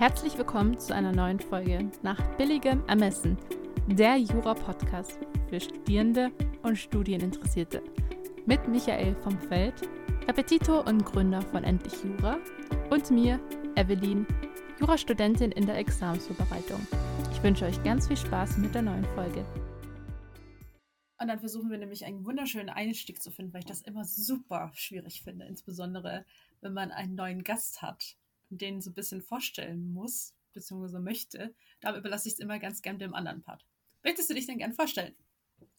Herzlich willkommen zu einer neuen Folge nach billigem Ermessen, der Jura-Podcast für Studierende und Studieninteressierte. Mit Michael vom Feld, Repetitor und Gründer von Endlich Jura und mir, Evelyn, Jurastudentin in der Examensvorbereitung. Ich wünsche euch ganz viel Spaß mit der neuen Folge. Und dann versuchen wir nämlich einen wunderschönen Einstieg zu finden, weil ich das immer super schwierig finde, insbesondere wenn man einen neuen Gast hat den so ein bisschen vorstellen muss, beziehungsweise möchte, da überlasse ich es immer ganz gern dem anderen Part. Möchtest du dich denn gern vorstellen?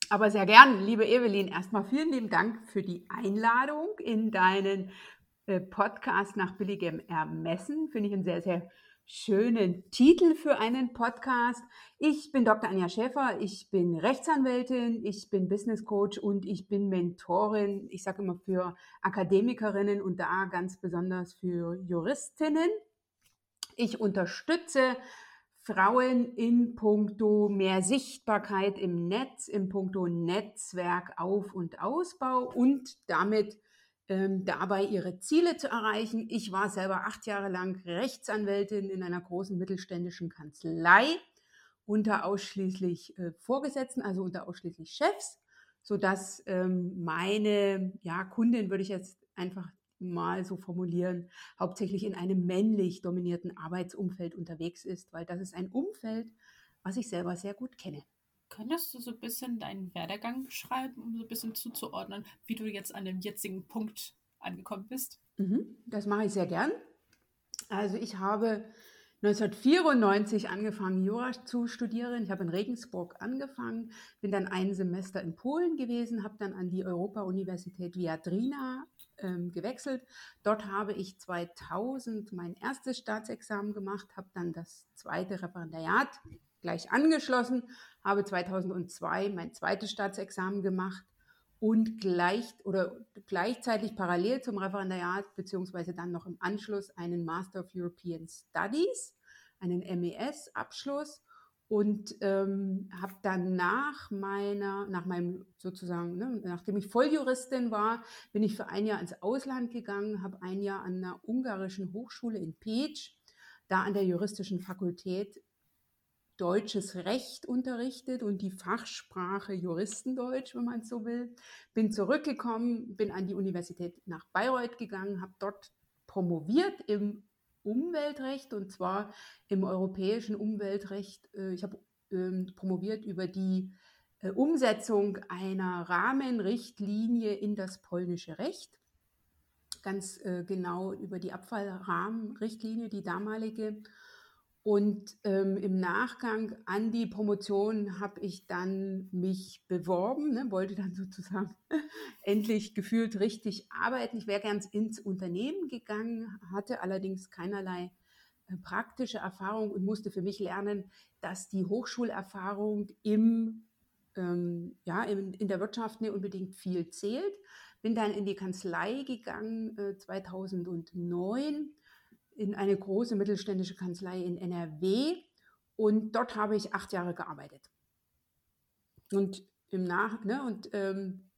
Aber sehr gern, liebe Evelyn. Erstmal vielen lieben Dank für die Einladung in deinen äh, Podcast nach billigem Ermessen. Finde ich ein sehr, sehr schönen Titel für einen Podcast. Ich bin Dr. Anja Schäfer, ich bin Rechtsanwältin, ich bin Business Coach und ich bin Mentorin, ich sage immer für Akademikerinnen und da ganz besonders für Juristinnen. Ich unterstütze Frauen in puncto mehr Sichtbarkeit im Netz, in puncto Netzwerk Auf- und Ausbau und damit ähm, dabei ihre Ziele zu erreichen. Ich war selber acht Jahre lang Rechtsanwältin in einer großen mittelständischen Kanzlei unter ausschließlich äh, Vorgesetzten, also unter ausschließlich Chefs, sodass ähm, meine ja, Kundin, würde ich jetzt einfach mal so formulieren, hauptsächlich in einem männlich dominierten Arbeitsumfeld unterwegs ist, weil das ist ein Umfeld, was ich selber sehr gut kenne. Könntest du so ein bisschen deinen Werdegang beschreiben, um so ein bisschen zuzuordnen, wie du jetzt an dem jetzigen Punkt angekommen bist? Mhm, das mache ich sehr gern. Also ich habe 1994 angefangen, Jura zu studieren. Ich habe in Regensburg angefangen, bin dann ein Semester in Polen gewesen, habe dann an die Europa-Universität Viadrina ähm, gewechselt. Dort habe ich 2000 mein erstes Staatsexamen gemacht, habe dann das zweite Referendariat gleich angeschlossen, habe 2002 mein zweites Staatsexamen gemacht und gleich oder gleichzeitig parallel zum Referendariat beziehungsweise dann noch im Anschluss einen Master of European Studies, einen MES-Abschluss und ähm, habe dann nach meiner, nach meinem sozusagen, ne, nachdem ich Volljuristin war, bin ich für ein Jahr ins Ausland gegangen, habe ein Jahr an einer ungarischen Hochschule in Pécs, da an der juristischen Fakultät deutsches Recht unterrichtet und die Fachsprache Juristendeutsch, wenn man so will. Bin zurückgekommen, bin an die Universität nach Bayreuth gegangen, habe dort promoviert im Umweltrecht und zwar im europäischen Umweltrecht. Äh, ich habe ähm, promoviert über die äh, Umsetzung einer Rahmenrichtlinie in das polnische Recht. Ganz äh, genau über die Abfallrahmenrichtlinie, die damalige. Und ähm, im Nachgang an die Promotion habe ich dann mich beworben, ne, wollte dann sozusagen endlich gefühlt richtig arbeiten. Ich wäre ganz ins Unternehmen gegangen, hatte allerdings keinerlei äh, praktische Erfahrung und musste für mich lernen, dass die Hochschulerfahrung im, ähm, ja, in, in der Wirtschaft nicht unbedingt viel zählt. Bin dann in die Kanzlei gegangen äh, 2009 in eine große mittelständische Kanzlei in NRW und dort habe ich acht Jahre gearbeitet. Und im Nach ne, und ähm,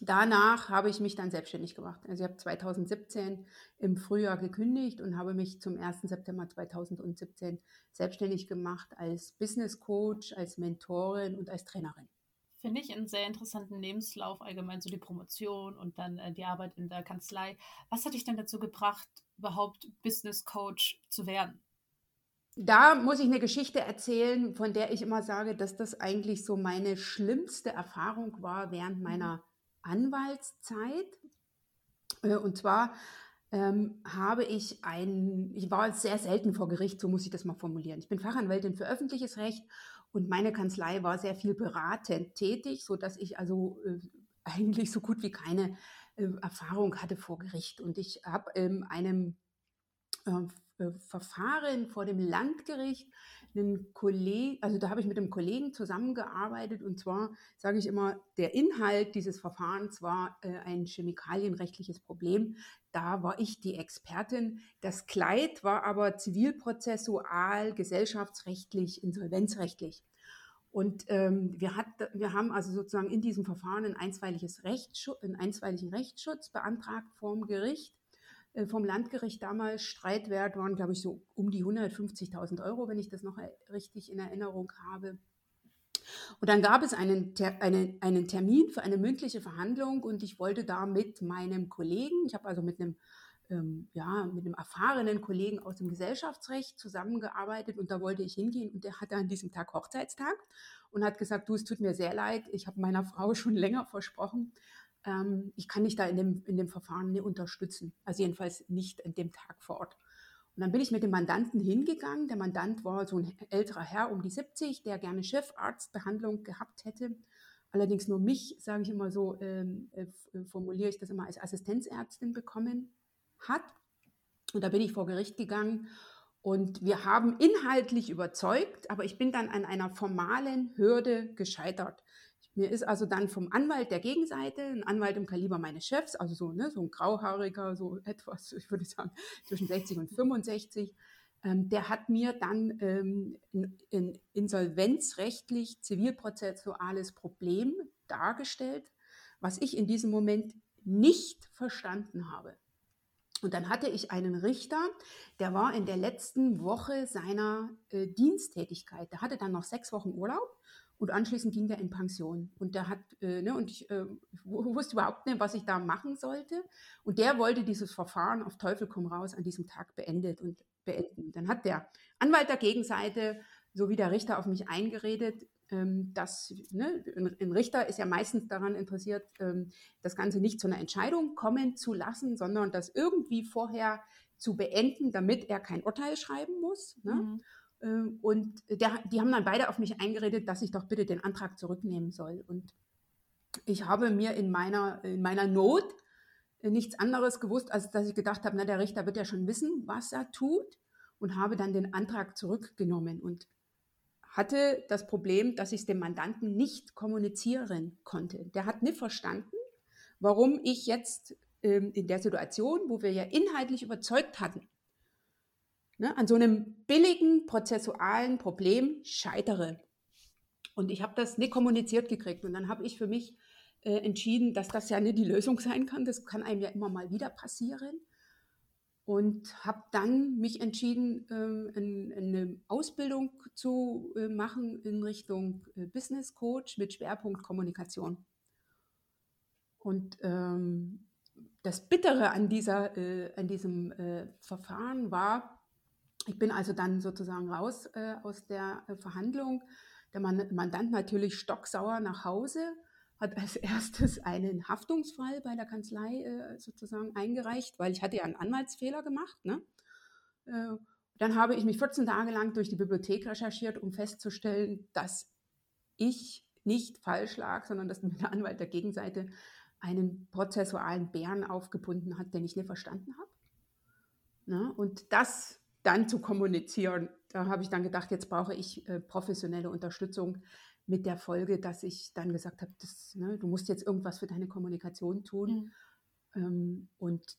danach habe ich mich dann selbstständig gemacht. Also ich habe 2017 im Frühjahr gekündigt und habe mich zum 1. September 2017 selbstständig gemacht als Business Coach, als Mentorin und als Trainerin. Finde ich einen sehr interessanten Lebenslauf, allgemein so die Promotion und dann äh, die Arbeit in der Kanzlei. Was hat dich denn dazu gebracht, überhaupt Business Coach zu werden? Da muss ich eine Geschichte erzählen, von der ich immer sage, dass das eigentlich so meine schlimmste Erfahrung war während mhm. meiner Anwaltszeit. Äh, und zwar ähm, habe ich ein, ich war sehr selten vor Gericht, so muss ich das mal formulieren. Ich bin Fachanwältin für öffentliches Recht und meine Kanzlei war sehr viel beratend tätig, sodass ich also äh, eigentlich so gut wie keine äh, Erfahrung hatte vor Gericht. Und ich habe in einem ähm, äh, Verfahren vor dem Landgericht einen Kollegen, also da habe ich mit einem Kollegen zusammengearbeitet und zwar sage ich immer, der Inhalt dieses Verfahrens war äh, ein chemikalienrechtliches Problem. Da war ich die Expertin. Das Kleid war aber zivilprozessual, gesellschaftsrechtlich, insolvenzrechtlich. Und ähm, wir, hat, wir haben also sozusagen in diesem Verfahren ein einstweiliges Rechtsschutz, einen einstweiligen Rechtsschutz beantragt vorm Gericht vom Landgericht damals. Streitwert waren, glaube ich, so um die 150.000 Euro, wenn ich das noch richtig in Erinnerung habe. Und dann gab es einen, einen, einen Termin für eine mündliche Verhandlung und ich wollte da mit meinem Kollegen, ich habe also mit einem, ähm, ja, mit einem erfahrenen Kollegen aus dem Gesellschaftsrecht zusammengearbeitet und da wollte ich hingehen und der hatte an diesem Tag Hochzeitstag und hat gesagt, du, es tut mir sehr leid, ich habe meiner Frau schon länger versprochen, ähm, ich kann dich da in dem, in dem Verfahren nicht unterstützen. Also jedenfalls nicht an dem Tag vor Ort. Und dann bin ich mit dem Mandanten hingegangen. Der Mandant war so ein älterer Herr um die 70, der gerne Chefarztbehandlung gehabt hätte. Allerdings nur mich, sage ich immer so, ähm, äh, äh, formuliere ich das immer als Assistenzärztin bekommen hat. Und da bin ich vor Gericht gegangen und wir haben inhaltlich überzeugt, aber ich bin dann an einer formalen Hürde gescheitert. Mir ist also dann vom Anwalt der Gegenseite, ein Anwalt im Kaliber meines Chefs, also so, ne, so ein grauhaariger, so etwas, ich würde sagen, zwischen 60 und 65, ähm, der hat mir dann ähm, ein, ein insolvenzrechtlich zivilprozessuales Problem dargestellt, was ich in diesem Moment nicht verstanden habe. Und dann hatte ich einen Richter, der war in der letzten Woche seiner äh, Diensttätigkeit. Der hatte dann noch sechs Wochen Urlaub und anschließend ging der in Pension. Und der hat, äh, ne, und ich äh, wusste überhaupt nicht, was ich da machen sollte. Und der wollte dieses Verfahren auf Teufel komm raus an diesem Tag beendet und beenden. Dann hat der Anwalt der Gegenseite sowie der Richter auf mich eingeredet, ähm, dass ne, ein Richter ist ja meistens daran interessiert, ähm, das Ganze nicht zu einer Entscheidung kommen zu lassen, sondern das irgendwie vorher zu beenden, damit er kein Urteil schreiben muss. Ne? Mhm. Ähm, und der, die haben dann beide auf mich eingeredet, dass ich doch bitte den Antrag zurücknehmen soll. Und ich habe mir in meiner, in meiner Not äh, nichts anderes gewusst, als dass ich gedacht habe, na, der Richter wird ja schon wissen, was er tut und habe dann den Antrag zurückgenommen und hatte das Problem, dass ich es dem Mandanten nicht kommunizieren konnte. Der hat nicht verstanden, warum ich jetzt ähm, in der Situation, wo wir ja inhaltlich überzeugt hatten, ne, an so einem billigen prozessualen Problem scheitere. Und ich habe das nicht kommuniziert gekriegt. Und dann habe ich für mich äh, entschieden, dass das ja nicht die Lösung sein kann. Das kann einem ja immer mal wieder passieren. Und habe dann mich entschieden, äh, in, in eine Ausbildung zu äh, machen in Richtung äh, Business Coach mit Schwerpunkt Kommunikation. Und ähm, das Bittere an, dieser, äh, an diesem äh, Verfahren war, ich bin also dann sozusagen raus äh, aus der äh, Verhandlung. Der Mandant natürlich stocksauer nach Hause, hat als erstes einen Haftungsfall bei der Kanzlei äh, sozusagen eingereicht, weil ich hatte ja einen Anwaltsfehler gemacht. Ne? Äh, dann habe ich mich 14 Tage lang durch die Bibliothek recherchiert, um festzustellen, dass ich nicht falsch lag, sondern dass der Anwalt der Gegenseite einen prozessualen Bären aufgebunden hat, den ich nicht verstanden habe. Ne? Und das dann zu kommunizieren. Da habe ich dann gedacht, jetzt brauche ich äh, professionelle Unterstützung mit der Folge, dass ich dann gesagt habe, das, ne, du musst jetzt irgendwas für deine Kommunikation tun. Mhm. Ähm, und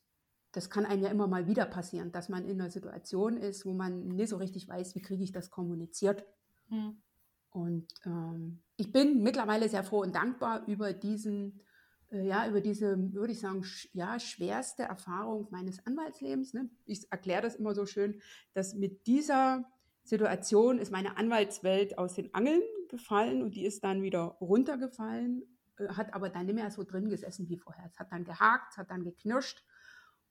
das kann einem ja immer mal wieder passieren, dass man in einer Situation ist, wo man nicht so richtig weiß, wie kriege ich das kommuniziert. Mhm. Und ähm, ich bin mittlerweile sehr froh und dankbar über diesen ja, über diese, würde ich sagen, ja, schwerste Erfahrung meines Anwaltslebens. Ne? Ich erkläre das immer so schön, dass mit dieser Situation ist meine Anwaltswelt aus den Angeln gefallen und die ist dann wieder runtergefallen, äh, hat aber dann nicht mehr so drin gesessen wie vorher. Es hat dann gehakt, es hat dann geknirscht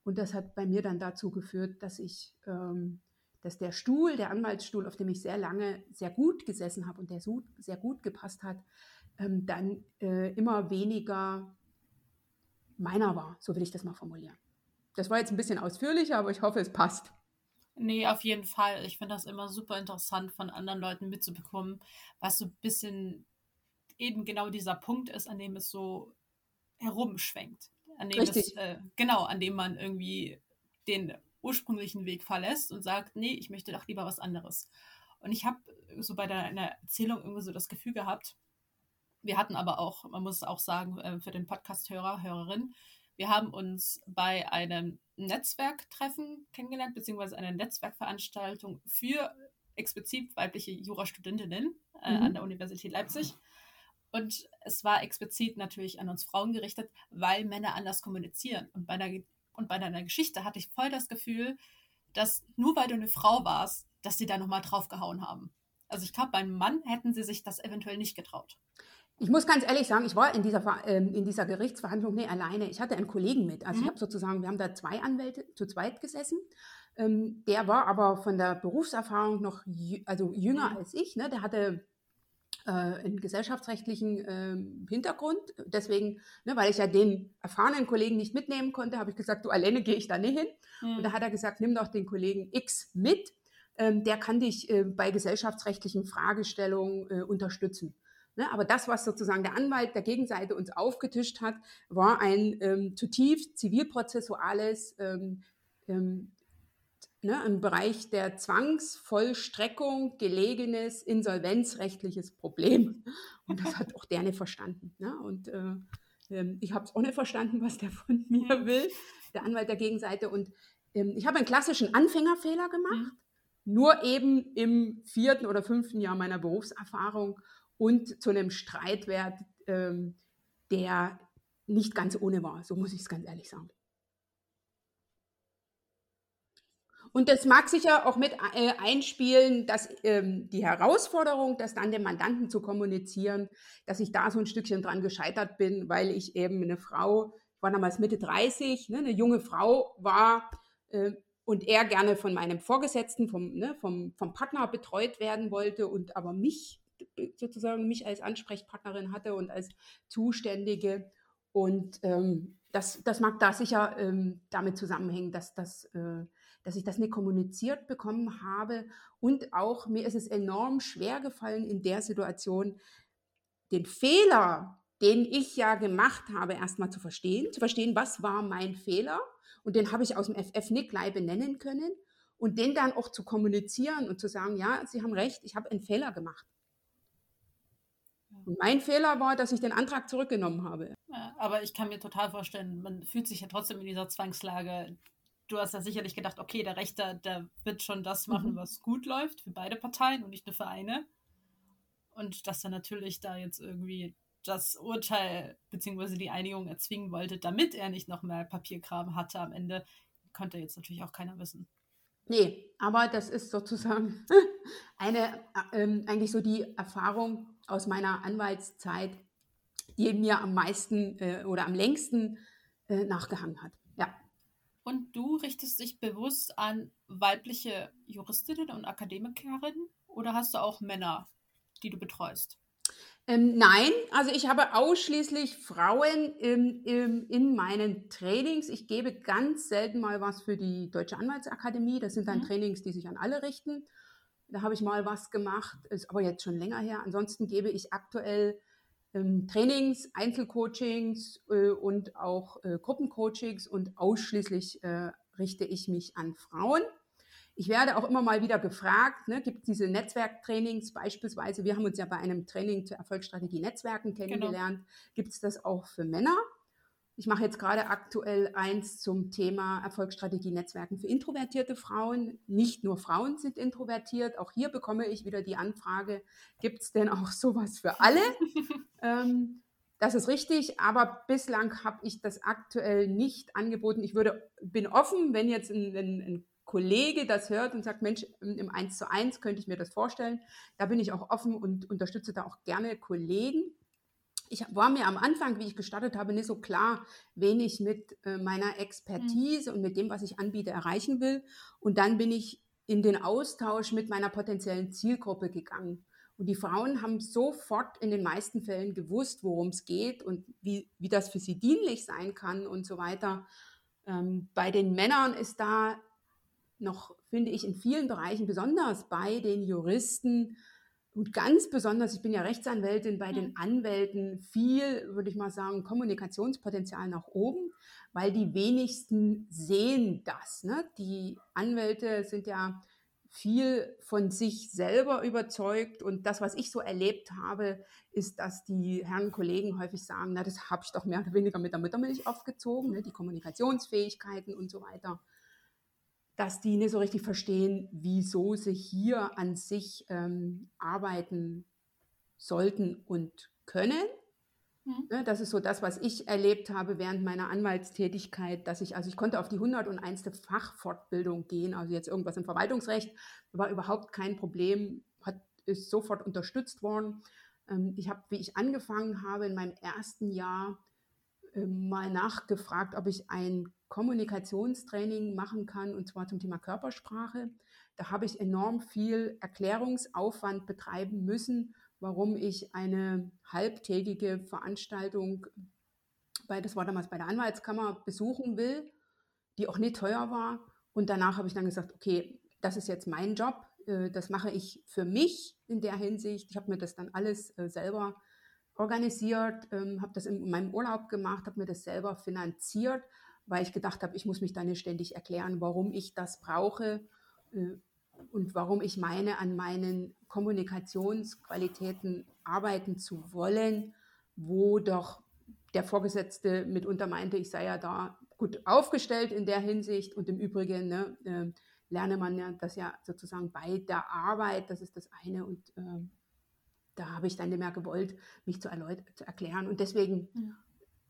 und das hat bei mir dann dazu geführt, dass ich, ähm, dass der Stuhl, der Anwaltsstuhl, auf dem ich sehr lange sehr gut gesessen habe und der so, sehr gut gepasst hat, ähm, dann äh, immer weniger meiner war. So will ich das mal formulieren. Das war jetzt ein bisschen ausführlicher, aber ich hoffe, es passt. Nee, auf jeden Fall. Ich finde das immer super interessant, von anderen Leuten mitzubekommen, was so ein bisschen eben genau dieser Punkt ist, an dem es so herumschwenkt. An dem Richtig. Es, äh, genau, an dem man irgendwie den ursprünglichen Weg verlässt und sagt, nee, ich möchte doch lieber was anderes. Und ich habe so bei deiner Erzählung irgendwie so das Gefühl gehabt, wir hatten aber auch, man muss auch sagen, äh, für den Podcast-Hörer, Hörerin, wir haben uns bei einem Netzwerktreffen kennengelernt, beziehungsweise einer Netzwerkveranstaltung für explizit weibliche Jurastudentinnen äh, mhm. an der Universität Leipzig. Und es war explizit natürlich an uns Frauen gerichtet, weil Männer anders kommunizieren. Und bei einer Und bei deiner Geschichte hatte ich voll das Gefühl, dass nur weil du eine Frau warst, dass sie da nochmal draufgehauen haben. Also ich glaube, beim Mann hätten sie sich das eventuell nicht getraut. Ich muss ganz ehrlich sagen, ich war in dieser, ähm, in dieser Gerichtsverhandlung nicht alleine. Ich hatte einen Kollegen mit. Also mhm. ich habe sozusagen, wir haben da zwei Anwälte zu zweit gesessen. Ähm, der war aber von der Berufserfahrung noch also jünger mhm. als ich. Ne? Der hatte äh, einen gesellschaftsrechtlichen äh, Hintergrund. Deswegen, ne, weil ich ja den erfahrenen Kollegen nicht mitnehmen konnte, habe ich gesagt, du alleine gehe ich da nicht hin. Mhm. Und da hat er gesagt, nimm doch den Kollegen X mit. Ähm, der kann dich äh, bei gesellschaftsrechtlichen Fragestellungen äh, unterstützen. Ne, aber das, was sozusagen der Anwalt der Gegenseite uns aufgetischt hat, war ein ähm, zutiefst zivilprozessuales ähm, ähm, ne, im Bereich der Zwangsvollstreckung gelegenes insolvenzrechtliches Problem. Und das hat auch der nicht verstanden. Ne? Und äh, ähm, ich habe es auch nicht verstanden, was der von mir will, der Anwalt der Gegenseite. Und ähm, ich habe einen klassischen Anfängerfehler gemacht, mhm. nur eben im vierten oder fünften Jahr meiner Berufserfahrung und zu einem Streitwert, ähm, der nicht ganz ohne war. So muss ich es ganz ehrlich sagen. Und das mag sicher auch mit äh, einspielen, dass ähm, die Herausforderung, das dann dem Mandanten zu kommunizieren, dass ich da so ein Stückchen dran gescheitert bin, weil ich eben eine Frau, ich war damals Mitte 30, ne, eine junge Frau war äh, und er gerne von meinem Vorgesetzten, vom, ne, vom, vom Partner betreut werden wollte und aber mich sozusagen mich als Ansprechpartnerin hatte und als Zuständige. Und ähm, das, das mag da sicher ähm, damit zusammenhängen, dass das äh, dass ich das nicht kommuniziert bekommen habe. Und auch mir ist es enorm schwer gefallen in der Situation, den Fehler, den ich ja gemacht habe, erstmal zu verstehen, zu verstehen, was war mein Fehler. Und den habe ich aus dem FF nicht gleich benennen können. Und den dann auch zu kommunizieren und zu sagen, ja, Sie haben recht, ich habe einen Fehler gemacht. Mein Fehler war, dass ich den Antrag zurückgenommen habe. Ja, aber ich kann mir total vorstellen, man fühlt sich ja trotzdem in dieser Zwangslage, du hast ja sicherlich gedacht, okay, der Rechter, der wird schon das machen, mhm. was gut läuft für beide Parteien und nicht nur für eine. Und dass er natürlich da jetzt irgendwie das Urteil bzw. die Einigung erzwingen wollte, damit er nicht noch mehr Papierkram hatte am Ende, konnte jetzt natürlich auch keiner wissen. Nee, aber das ist sozusagen eine, äh, eigentlich so die Erfahrung aus meiner Anwaltszeit, die mir am meisten äh, oder am längsten äh, nachgehangen hat. Ja. Und du richtest dich bewusst an weibliche Juristinnen und Akademikerinnen oder hast du auch Männer, die du betreust? Ähm, nein, also ich habe ausschließlich Frauen im, im, in meinen Trainings. Ich gebe ganz selten mal was für die Deutsche Anwaltsakademie. Das sind dann mhm. Trainings, die sich an alle richten. Da habe ich mal was gemacht, ist aber jetzt schon länger her. Ansonsten gebe ich aktuell ähm, Trainings, Einzelcoachings äh, und auch äh, Gruppencoachings und ausschließlich äh, richte ich mich an Frauen. Ich werde auch immer mal wieder gefragt, ne, gibt es diese Netzwerktrainings beispielsweise, wir haben uns ja bei einem Training zur Erfolgsstrategie Netzwerken kennengelernt, genau. gibt es das auch für Männer? Ich mache jetzt gerade aktuell eins zum Thema Erfolgsstrategie Netzwerken für introvertierte Frauen. Nicht nur Frauen sind introvertiert. Auch hier bekomme ich wieder die Anfrage, gibt es denn auch sowas für alle? ähm, das ist richtig, aber bislang habe ich das aktuell nicht angeboten. Ich würde, bin offen, wenn jetzt ein, ein, ein Kollege das hört und sagt, Mensch, im 1 zu 1 könnte ich mir das vorstellen. Da bin ich auch offen und unterstütze da auch gerne Kollegen ich war mir am Anfang, wie ich gestartet habe, nicht so klar, wen ich mit äh, meiner Expertise mhm. und mit dem, was ich anbiete, erreichen will. Und dann bin ich in den Austausch mit meiner potenziellen Zielgruppe gegangen. Und die Frauen haben sofort in den meisten Fällen gewusst, worum es geht und wie, wie das für sie dienlich sein kann und so weiter. Ähm, bei den Männern ist da noch, finde ich, in vielen Bereichen, besonders bei den Juristen, und ganz besonders, ich bin ja Rechtsanwältin, bei den Anwälten viel, würde ich mal sagen, Kommunikationspotenzial nach oben, weil die wenigsten sehen das. Ne? Die Anwälte sind ja viel von sich selber überzeugt und das, was ich so erlebt habe, ist, dass die Herren Kollegen häufig sagen, na, das habe ich doch mehr oder weniger mit der Muttermilch aufgezogen, ne? die Kommunikationsfähigkeiten und so weiter dass die nicht so richtig verstehen, wieso sie hier an sich ähm, arbeiten sollten und können. Mhm. Ne, das ist so das, was ich erlebt habe während meiner Anwaltstätigkeit, dass ich, also ich konnte auf die 101. Fachfortbildung gehen, also jetzt irgendwas im Verwaltungsrecht, war überhaupt kein Problem, hat, ist sofort unterstützt worden. Ähm, ich habe, wie ich angefangen habe, in meinem ersten Jahr ähm, mal nachgefragt, ob ich ein Kommunikationstraining machen kann, und zwar zum Thema Körpersprache. Da habe ich enorm viel Erklärungsaufwand betreiben müssen, warum ich eine halbtägige Veranstaltung bei, das war damals bei der Anwaltskammer, besuchen will, die auch nicht teuer war. Und danach habe ich dann gesagt, okay, das ist jetzt mein Job, äh, das mache ich für mich in der Hinsicht. Ich habe mir das dann alles äh, selber organisiert, ähm, habe das in meinem Urlaub gemacht, habe mir das selber finanziert, weil ich gedacht habe, ich muss mich dann ständig erklären, warum ich das brauche äh, und warum ich meine, an meinen Kommunikationsqualitäten arbeiten zu wollen, wo doch der Vorgesetzte mitunter meinte, ich sei ja da gut aufgestellt in der Hinsicht. Und im Übrigen ne, äh, lerne man ja das ja sozusagen bei der Arbeit, das ist das eine. Und äh, da habe ich dann nicht mehr gewollt, mich zu, zu erklären. Und deswegen ja.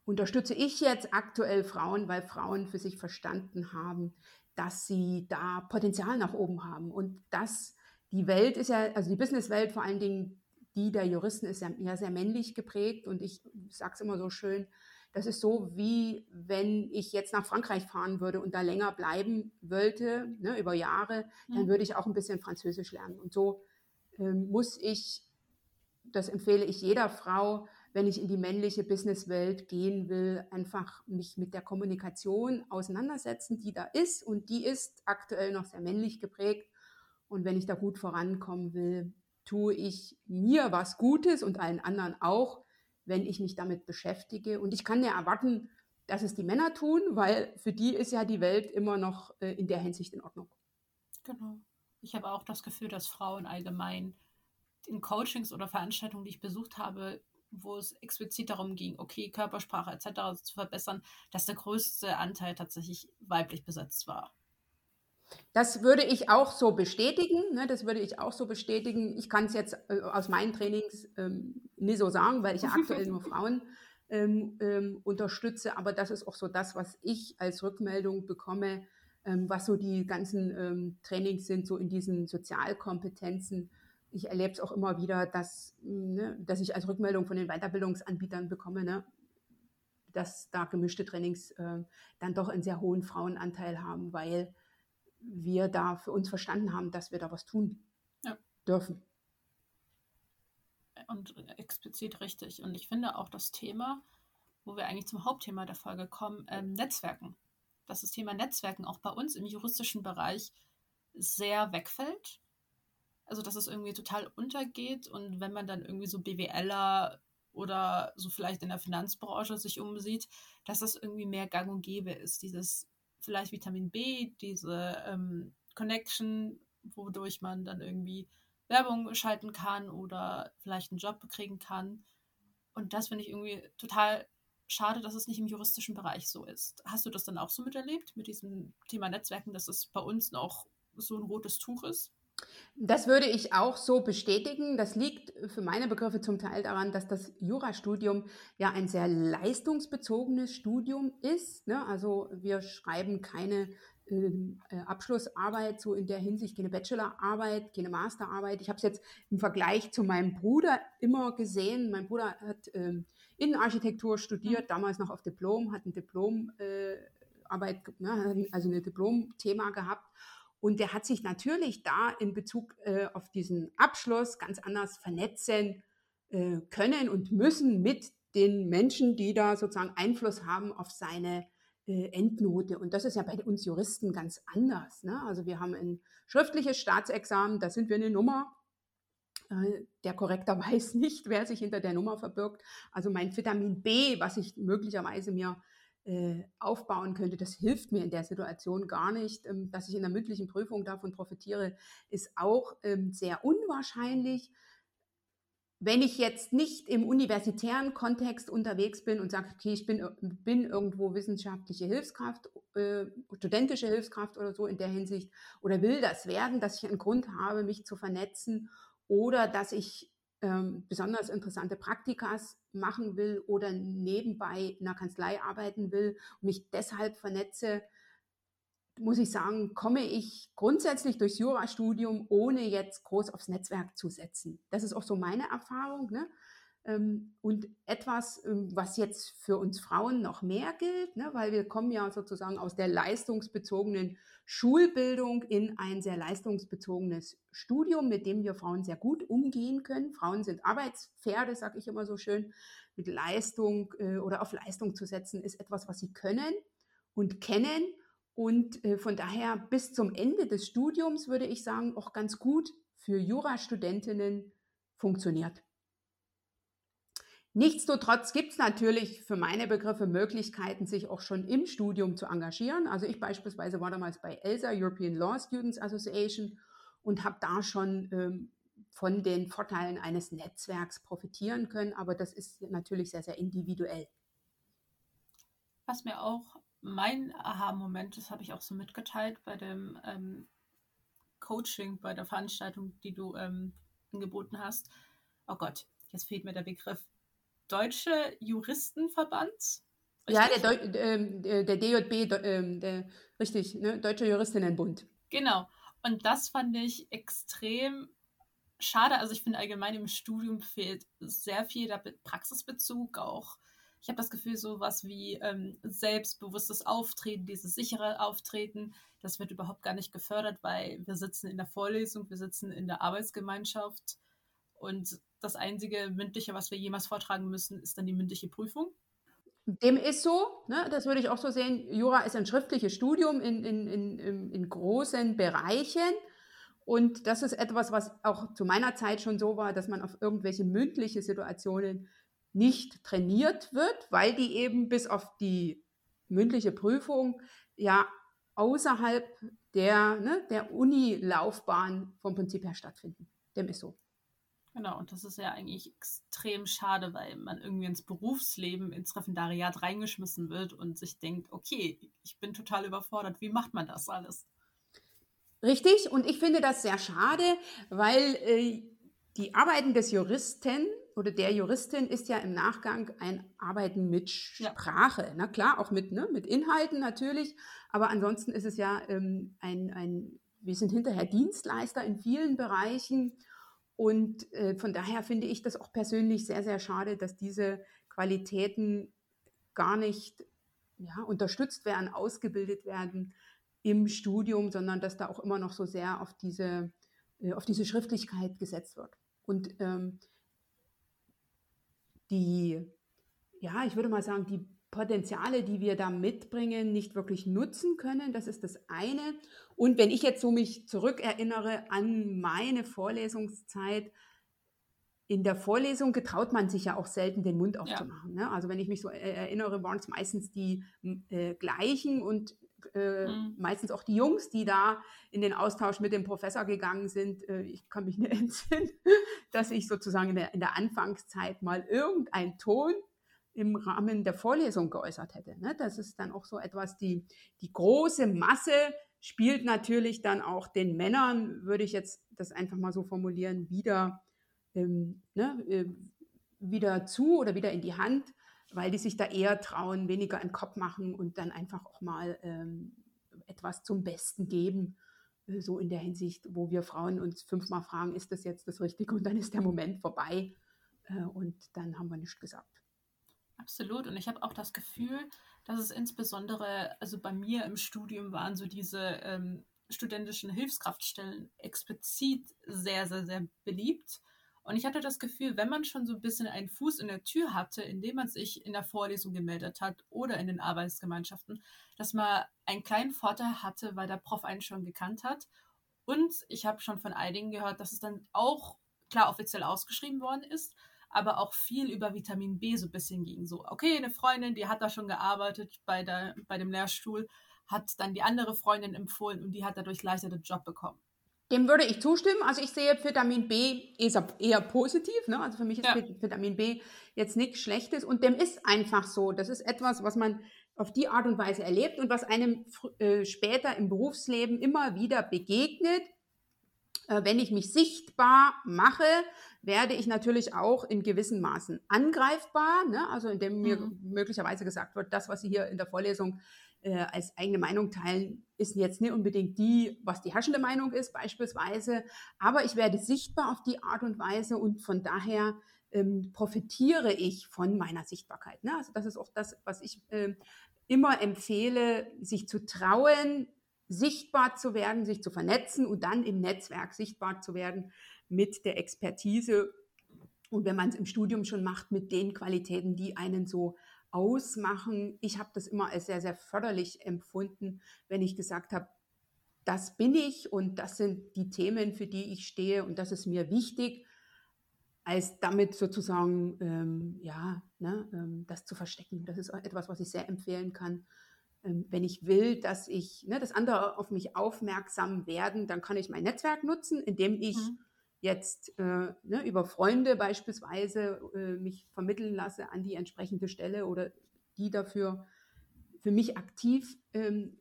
Unterstütze ich jetzt aktuell Frauen, weil Frauen für sich verstanden haben, dass sie da Potenzial nach oben haben und dass die Welt ist ja, also die Businesswelt vor allen Dingen, die der Juristen ist ja, ja sehr männlich geprägt und ich sage es immer so schön, das ist so wie wenn ich jetzt nach Frankreich fahren würde und da länger bleiben wollte, ne, über Jahre, dann mhm. würde ich auch ein bisschen Französisch lernen. Und so ähm, muss ich, das empfehle ich jeder Frau, wenn ich in die männliche Businesswelt gehen will, einfach mich mit der Kommunikation auseinandersetzen, die da ist. Und die ist aktuell noch sehr männlich geprägt. Und wenn ich da gut vorankommen will, tue ich mir was Gutes und allen anderen auch, wenn ich mich damit beschäftige. Und ich kann ja erwarten, dass es die Männer tun, weil für die ist ja die Welt immer noch äh, in der Hinsicht in Ordnung. Genau. Ich habe auch das Gefühl, dass Frauen allgemein in Coachings oder Veranstaltungen, die ich besucht habe, wo es explizit darum ging, okay, Körpersprache etc. zu verbessern, dass der größte Anteil tatsächlich weiblich besetzt war. Das würde ich auch so bestätigen. Ne, das würde ich auch so bestätigen. Ich kann es jetzt äh, aus meinen Trainings ähm, nie so sagen, weil ich ja aktuell nur Frauen ähm, ähm, unterstütze. Aber das ist auch so das, was ich als Rückmeldung bekomme, ähm, was so die ganzen ähm, Trainings sind, so in diesen Sozialkompetenzen ich erlebe es auch immer wieder, dass, ne, dass ich als Rückmeldung von den Weiterbildungsanbietern bekomme, ne, dass da gemischte Trainings äh, dann doch einen sehr hohen Frauenanteil haben, weil wir da für uns verstanden haben, dass wir da was tun ja. dürfen. Und explizit richtig. Und ich finde auch das Thema, wo wir eigentlich zum Hauptthema der Folge kommen, ähm, Netzwerken. Dass das Thema Netzwerken auch bei uns im juristischen Bereich sehr wegfällt also, dass es irgendwie total untergeht und wenn man dann irgendwie so BWLer oder so vielleicht in der Finanzbranche sich umsieht, dass das irgendwie mehr gang und gäbe ist. Dieses vielleicht Vitamin B, diese ähm, Connection, wodurch man dann irgendwie Werbung schalten kann oder vielleicht einen Job kriegen kann. Und das finde ich irgendwie total schade, dass es nicht im juristischen Bereich so ist. Hast du das dann auch so miterlebt mit diesem Thema Netzwerken, dass es bei uns noch so ein rotes Tuch ist? Das würde ich auch so bestätigen. Das liegt für meine Begriffe zum Teil daran, dass das Jurastudium ja ein sehr leistungsbezogenes Studium ist. Ne? Also wir schreiben keine ähm, äh, Abschlussarbeit, so in der Hinsicht keine Bachelorarbeit, keine Masterarbeit. Ich habe es jetzt im Vergleich zu meinem Bruder immer gesehen. Mein Bruder hat ähm, Innenarchitektur studiert, mhm. damals noch auf Diplom, hat ein Diplomarbeit, äh, ne, also ein Diplomthema gehabt und der hat sich natürlich da in Bezug äh, auf diesen Abschluss ganz anders vernetzen äh, können und müssen mit den Menschen, die da sozusagen Einfluss haben auf seine äh, Endnote. Und das ist ja bei uns Juristen ganz anders. Ne? Also wir haben ein schriftliches Staatsexamen, da sind wir eine Nummer. Äh, der Korrektor weiß nicht, wer sich hinter der Nummer verbirgt. Also mein Vitamin B, was ich möglicherweise mir aufbauen könnte. Das hilft mir in der Situation gar nicht. Ähm, dass ich in der mündlichen Prüfung davon profitiere, ist auch ähm, sehr unwahrscheinlich. Wenn ich jetzt nicht im universitären Kontext unterwegs bin und sage, okay, ich bin, äh, bin irgendwo wissenschaftliche Hilfskraft, äh, studentische Hilfskraft oder so in der Hinsicht oder will das werden, dass ich einen Grund habe, mich zu vernetzen oder dass ich ähm, besonders interessante Praktikas machen will oder nebenbei in einer Kanzlei arbeiten will und mich deshalb vernetze, muss ich sagen, komme ich grundsätzlich durchs Jurastudium, ohne jetzt groß aufs Netzwerk zu setzen. Das ist auch so meine Erfahrung. Ne? Ähm, und etwas, ähm, was jetzt für uns Frauen noch mehr gilt, ne, weil wir kommen ja sozusagen aus der leistungsbezogenen Schulbildung in ein sehr leistungsbezogenes Studium, mit dem wir Frauen sehr gut umgehen können. Frauen sind Arbeitspferde, sage ich immer so schön. Mit Leistung äh, oder auf Leistung zu setzen, ist etwas, was sie können und kennen. Und äh, von daher bis zum Ende des Studiums würde ich sagen, auch ganz gut für Jurastudentinnen funktioniert. Nichtsdestotrotz gibt es natürlich für meine Begriffe Möglichkeiten, sich auch schon im Studium zu engagieren. Also ich beispielsweise war damals bei ELSA, European Law Students Association, und habe da schon ähm, von den Vorteilen eines Netzwerks profitieren können. Aber das ist natürlich sehr, sehr individuell. Was mir auch mein Aha-Moment, das habe ich auch so mitgeteilt bei dem ähm, Coaching, bei der Veranstaltung, die du ähm, angeboten hast. Oh Gott, jetzt fehlt mir der Begriff Deutsche Juristenverband. Richtig? Ja, der, Deu ähm, der DJB, ähm, der, richtig, ne? Deutsche Juristinnenbund. Genau. Und das fand ich extrem schade. Also ich finde allgemein im Studium fehlt sehr viel der Praxisbezug auch. Ich habe das Gefühl, so was wie ähm, selbstbewusstes Auftreten, dieses sichere Auftreten, das wird überhaupt gar nicht gefördert, weil wir sitzen in der Vorlesung, wir sitzen in der Arbeitsgemeinschaft und das einzige mündliche, was wir jemals vortragen müssen, ist dann die mündliche Prüfung. Dem ist so, ne, das würde ich auch so sehen. Jura ist ein schriftliches Studium in, in, in, in großen Bereichen. Und das ist etwas, was auch zu meiner Zeit schon so war, dass man auf irgendwelche mündliche Situationen nicht trainiert wird, weil die eben bis auf die mündliche Prüfung ja außerhalb der, ne, der Uni-Laufbahn vom Prinzip her stattfinden. Dem ist so. Genau, und das ist ja eigentlich extrem schade, weil man irgendwie ins Berufsleben, ins Referendariat reingeschmissen wird und sich denkt, okay, ich bin total überfordert, wie macht man das alles? Richtig, und ich finde das sehr schade, weil äh, die Arbeiten des Juristen oder der Juristin ist ja im Nachgang ein Arbeiten mit Sprache. Ja. Na klar, auch mit, ne, mit Inhalten natürlich, aber ansonsten ist es ja ähm, ein, ein, wir sind hinterher Dienstleister in vielen Bereichen und äh, von daher finde ich das auch persönlich sehr, sehr schade, dass diese Qualitäten gar nicht ja, unterstützt werden, ausgebildet werden im Studium, sondern dass da auch immer noch so sehr auf diese, äh, auf diese Schriftlichkeit gesetzt wird. Und ähm, die, ja, ich würde mal sagen, die Potenziale, die wir da mitbringen, nicht wirklich nutzen können. Das ist das eine. Und wenn ich jetzt so mich zurückerinnere an meine Vorlesungszeit, in der Vorlesung getraut man sich ja auch selten den Mund aufzumachen. Ja. Ne? Also wenn ich mich so erinnere, waren es meistens die äh, gleichen und äh, mhm. meistens auch die Jungs, die da in den Austausch mit dem Professor gegangen sind. Äh, ich kann mich nicht entsinnen, dass ich sozusagen in der, in der Anfangszeit mal irgendein Ton im Rahmen der Vorlesung geäußert hätte. Ne? Das ist dann auch so etwas, die, die große Masse spielt natürlich dann auch den Männern, würde ich jetzt das einfach mal so formulieren, wieder, ähm, ne, äh, wieder zu oder wieder in die Hand, weil die sich da eher trauen, weniger einen Kopf machen und dann einfach auch mal ähm, etwas zum Besten geben. Äh, so in der Hinsicht, wo wir Frauen uns fünfmal fragen, ist das jetzt das Richtige? Und dann ist der Moment vorbei äh, und dann haben wir nichts gesagt. Absolut. Und ich habe auch das Gefühl, dass es insbesondere, also bei mir im Studium waren so diese ähm, studentischen Hilfskraftstellen explizit sehr, sehr, sehr beliebt. Und ich hatte das Gefühl, wenn man schon so ein bisschen einen Fuß in der Tür hatte, indem man sich in der Vorlesung gemeldet hat oder in den Arbeitsgemeinschaften, dass man einen kleinen Vorteil hatte, weil der Prof einen schon gekannt hat. Und ich habe schon von einigen gehört, dass es dann auch klar offiziell ausgeschrieben worden ist, aber auch viel über Vitamin B so ein bisschen ging. So, okay, eine Freundin, die hat da schon gearbeitet bei, der, bei dem Lehrstuhl, hat dann die andere Freundin empfohlen und die hat dadurch leichter den Job bekommen. Dem würde ich zustimmen. Also ich sehe Vitamin B eher, eher positiv. Ne? Also für mich ist ja. Vitamin B jetzt nichts Schlechtes und dem ist einfach so. Das ist etwas, was man auf die Art und Weise erlebt und was einem äh, später im Berufsleben immer wieder begegnet wenn ich mich sichtbar mache, werde ich natürlich auch in gewissen Maßen angreifbar. Ne? Also indem mir mhm. möglicherweise gesagt wird, das, was Sie hier in der Vorlesung äh, als eigene Meinung teilen, ist jetzt nicht unbedingt die, was die herrschende Meinung ist beispielsweise. Aber ich werde sichtbar auf die Art und Weise und von daher ähm, profitiere ich von meiner Sichtbarkeit. Ne? Also das ist auch das, was ich äh, immer empfehle, sich zu trauen, sichtbar zu werden, sich zu vernetzen und dann im Netzwerk sichtbar zu werden mit der Expertise und wenn man es im Studium schon macht, mit den Qualitäten, die einen so ausmachen. Ich habe das immer als sehr, sehr förderlich empfunden, wenn ich gesagt habe, das bin ich und das sind die Themen, für die ich stehe und das ist mir wichtig, als damit sozusagen, ähm, ja, ne, ähm, das zu verstecken. Das ist etwas, was ich sehr empfehlen kann. Ähm, wenn ich will, dass ich, ne, dass andere auf mich aufmerksam werden, dann kann ich mein Netzwerk nutzen, indem ich mhm jetzt äh, ne, über Freunde beispielsweise äh, mich vermitteln lasse an die entsprechende Stelle oder die dafür für mich aktiv ähm,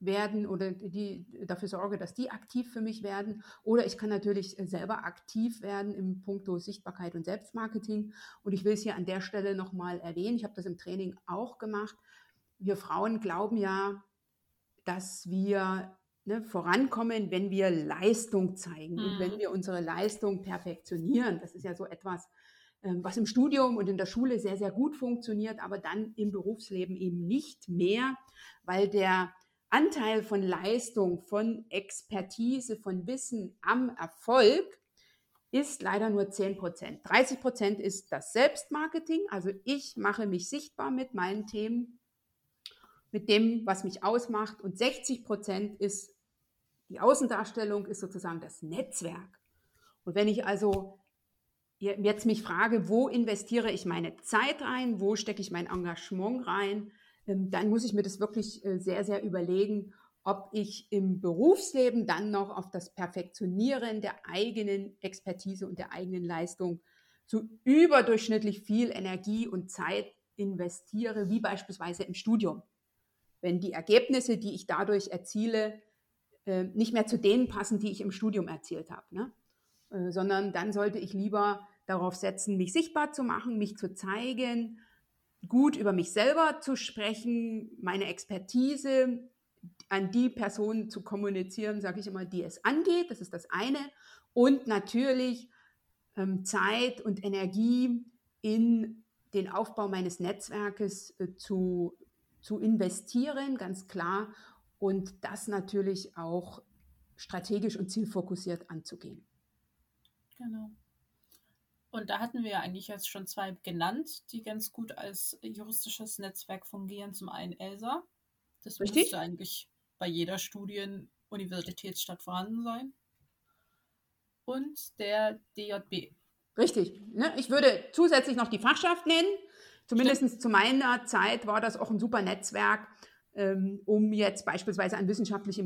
werden oder die dafür sorge, dass die aktiv für mich werden. Oder ich kann natürlich selber aktiv werden im Punkto Sichtbarkeit und Selbstmarketing. Und ich will es hier an der Stelle nochmal erwähnen. Ich habe das im Training auch gemacht. Wir Frauen glauben ja, dass wir ne, vorankommen, wenn wir Leistung zeigen mhm. und wenn mhm. wir unsere Leistung perfektionieren. Das ist ja so etwas, ähm, was im Studium und in der Schule sehr, sehr gut funktioniert, aber dann im Berufsleben eben nicht mehr, weil der Anteil von Leistung, von Expertise, von Wissen am Erfolg ist leider nur 10 Prozent. 30 Prozent ist das Selbstmarketing, also ich mache mich sichtbar mit meinen Themen, mit dem, was mich ausmacht und 60 Prozent ist die Außendarstellung ist sozusagen das Netzwerk. Und wenn ich also jetzt mich frage, wo investiere ich meine Zeit rein, wo stecke ich mein Engagement rein, ähm, dann muss ich mir das wirklich äh, sehr, sehr überlegen, ob ich im Berufsleben dann noch auf das Perfektionieren der eigenen Expertise und der eigenen Leistung so überdurchschnittlich viel Energie und Zeit investiere, wie beispielsweise im Studium. Wenn die Ergebnisse, die ich dadurch erziele, äh, nicht mehr zu denen passen, die ich im Studium erzielt habe, ne? Äh, sondern dann sollte ich lieber darauf setzen, mich sichtbar zu machen, mich zu zeigen, gut über mich selber zu sprechen, meine Expertise an die Personen zu kommunizieren, sage ich immer, die es angeht. Das ist das eine. Und natürlich ähm, Zeit und Energie in den Aufbau meines Netzwerkes äh, zu, zu investieren, ganz klar und das natürlich auch strategisch und zielfokussiert anzugehen. Genau. Und da hatten wir ja eigentlich jetzt schon zwei genannt, die ganz gut als juristisches Netzwerk fungieren. Zum einen ELSA. Das Richtig? müsste eigentlich bei jeder Studien-Universitätsstadt vorhanden sein. Und der DJB. Richtig. Ne? Ich würde zusätzlich noch die Fachschaft nennen. Zumindest zu meiner Zeit war das auch ein super Netzwerk, ähm, um jetzt beispielsweise an wissenschaftliche,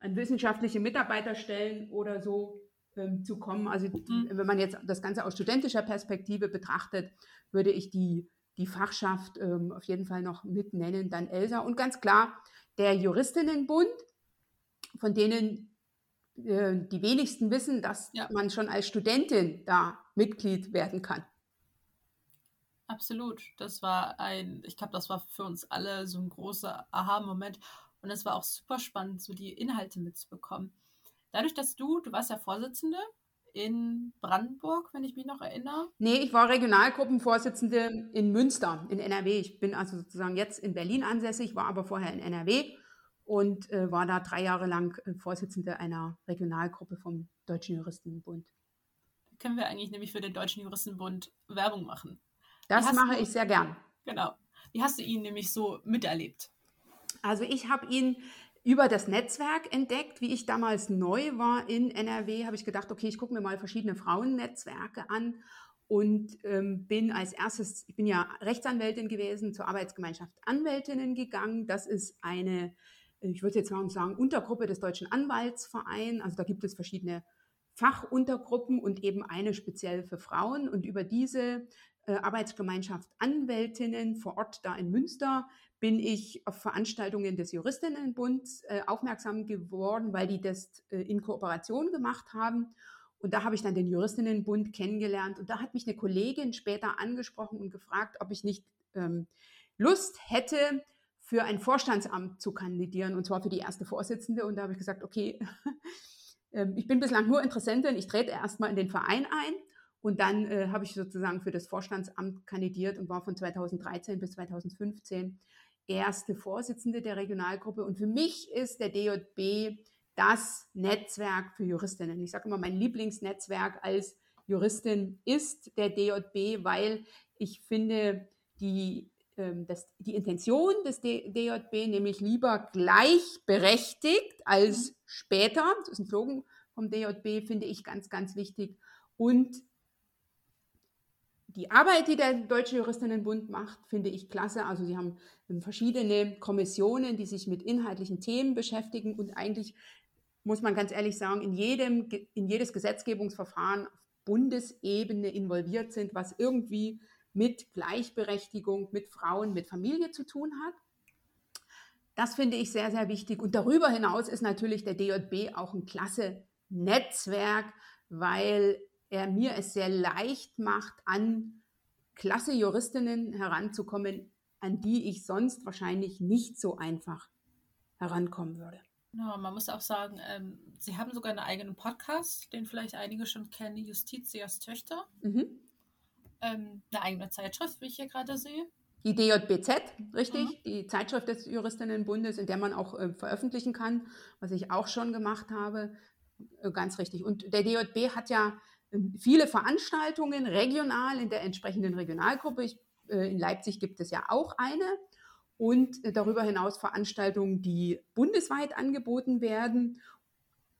an wissenschaftliche Mitarbeiterstellen oder so ähm, zu kommen. Also mhm. wenn man jetzt das Ganze aus studentischer Perspektive betrachtet, würde ich die, die Fachschaft ähm, auf jeden Fall noch mit nennen, dann ELSA. Und ganz klar, der Juristinnenbund, von denen äh, die wenigsten wissen, dass ja. man schon als Studentin da Mitglied werden kann. Absolut. Das war ein, ich glaube, das war für uns alle so ein großer Aha-Moment. Und es war auch super spannend, so die Inhalte mitzubekommen. Dadurch, dass du, du warst ja Vorsitzende in Brandenburg, wenn ich mich noch erinnere. Nee, ich war Regionalgruppenvorsitzende in Münster, in NRW. Ich bin also sozusagen jetzt in Berlin ansässig, war aber vorher in NRW und äh, war da drei Jahre lang äh, Vorsitzende einer Regionalgruppe vom Deutschen Juristenbund. Können wir eigentlich nämlich für den Deutschen Juristenbund Werbung machen. Das mache du, ich sehr gern. Genau. Wie hast du ihn nämlich so miterlebt? Also ich habe ihn über das Netzwerk entdeckt, wie ich damals neu war in NRW, habe ich gedacht, okay, ich gucke mir mal verschiedene Frauennetzwerke an und ähm, bin als erstes, ich bin ja Rechtsanwältin gewesen, zur Arbeitsgemeinschaft Anwältinnen gegangen. Das ist eine, ich würde jetzt mal sagen, Untergruppe des Deutschen Anwaltsvereins. Also da gibt es verschiedene Fachuntergruppen und eben eine speziell für Frauen. Und über diese Arbeitsgemeinschaft Anwältinnen vor Ort da in Münster bin ich auf Veranstaltungen des Juristinnenbunds äh, aufmerksam geworden, weil die das äh, in Kooperation gemacht haben. Und da habe ich dann den Juristinnenbund kennengelernt. Und da hat mich eine Kollegin später angesprochen und gefragt, ob ich nicht ähm, Lust hätte, für ein Vorstandsamt zu kandidieren, und zwar für die erste Vorsitzende. Und da habe ich gesagt, okay, ähm, ich bin bislang nur Interessentin, ich trete erstmal in den Verein ein. Und dann äh, habe ich sozusagen für das Vorstandsamt kandidiert und war von 2013 bis 2015 erste Vorsitzende der Regionalgruppe. Und für mich ist der DJB das Netzwerk für Juristinnen. Ich sage immer, mein Lieblingsnetzwerk als Juristin ist der DJB, weil ich finde, die, ähm, das, die Intention des DJB, nämlich lieber gleichberechtigt als mhm. später, das ist ein Slogan vom DJB, finde ich ganz, ganz wichtig. Und die Arbeit, die der Deutsche Juristinnenbund macht, finde ich klasse. Also sie haben verschiedene Kommissionen, die sich mit inhaltlichen Themen beschäftigen und eigentlich muss man ganz ehrlich sagen, in, jedem, in jedes Gesetzgebungsverfahren auf Bundesebene involviert sind, was irgendwie mit Gleichberechtigung, mit Frauen, mit Familie zu tun hat. Das finde ich sehr, sehr wichtig. Und darüber hinaus ist natürlich der DJB auch ein klasse Netzwerk, weil er mir es sehr leicht macht, an klasse Juristinnen heranzukommen, an die ich sonst wahrscheinlich nicht so einfach herankommen würde. Ja, man muss auch sagen, ähm, Sie haben sogar einen eigenen Podcast, den vielleicht einige schon kennen, Justitias Töchter. Mhm. Ähm, eine eigene Zeitschrift, wie ich hier gerade sehe. Die DJBZ, richtig, mhm. die Zeitschrift des Juristinnenbundes, in der man auch äh, veröffentlichen kann, was ich auch schon gemacht habe. Äh, ganz richtig. Und der DJB hat ja viele Veranstaltungen regional in der entsprechenden Regionalgruppe. Ich, äh, in Leipzig gibt es ja auch eine und äh, darüber hinaus Veranstaltungen, die bundesweit angeboten werden.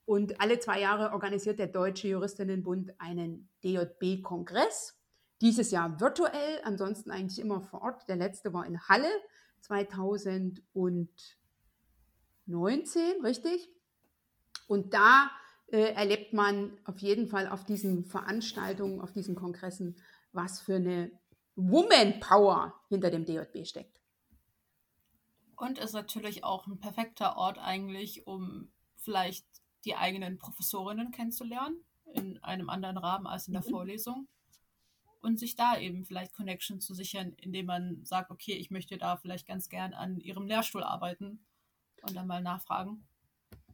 Und alle zwei Jahre organisiert der Deutsche Juristinnenbund einen DJB-Kongress. Dieses Jahr virtuell, ansonsten eigentlich immer vor Ort. Der letzte war in Halle 2019, richtig? Und da äh, erlebt man auf jeden Fall auf diesen Veranstaltungen, auf diesen Kongressen, was für eine Woman Power hinter dem DJB steckt. Und ist natürlich auch ein perfekter Ort eigentlich, um vielleicht die eigenen Professorinnen kennenzulernen, in einem anderen Rahmen als in der mhm. Vorlesung. Und sich da eben vielleicht Connection zu sichern, indem man sagt, okay, ich möchte da vielleicht ganz gern an ihrem Lehrstuhl arbeiten und dann mal nachfragen.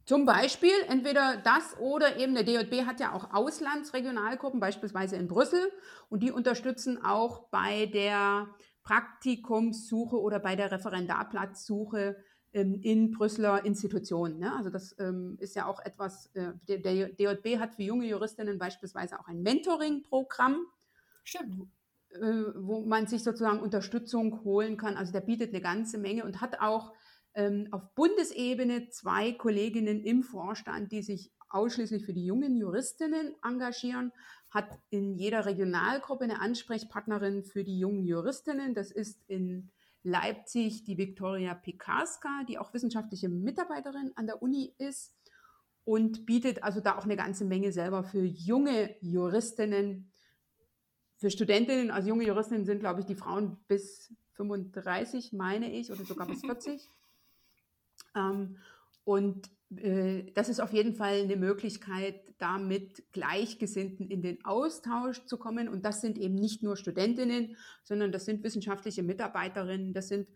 Zum Beispiel entweder das oder eben der DJB hat ja auch Auslandsregionalgruppen, beispielsweise in Brüssel, und die unterstützen auch bei der Praktikumssuche oder bei der Referendarplatzsuche ähm, in Brüsseler Institutionen. Ne? Also das ähm, ist ja auch etwas, äh, der, der, DJB hat für junge Juristinnen beispielsweise auch ein Mentoring-Programm. Stimmt. Äh, wo man sich sozusagen Unterstützung holen kann. Also der bietet eine ganze Menge und hat auch ähm, auf Bundesebene zwei Kolleginnen im Vorstand, die sich ausschließlich für die jungen Juristinnen engagieren hat in jeder Regionalgruppe eine Ansprechpartnerin für die jungen Juristinnen. Das ist in Leipzig die Viktoria Pekarska, die auch wissenschaftliche Mitarbeiterin an der Uni ist und bietet also da auch eine ganze Menge selber für junge Juristinnen, für Studentinnen, also junge Juristinnen sind, glaube ich, die Frauen bis 35, meine ich, oder sogar bis 40. ähm, und äh, das ist auf jeden Fall eine Möglichkeit, da mit Gleichgesinnten in den Austausch zu kommen. Und das sind eben nicht nur Studentinnen, sondern das sind wissenschaftliche Mitarbeiterinnen, das sind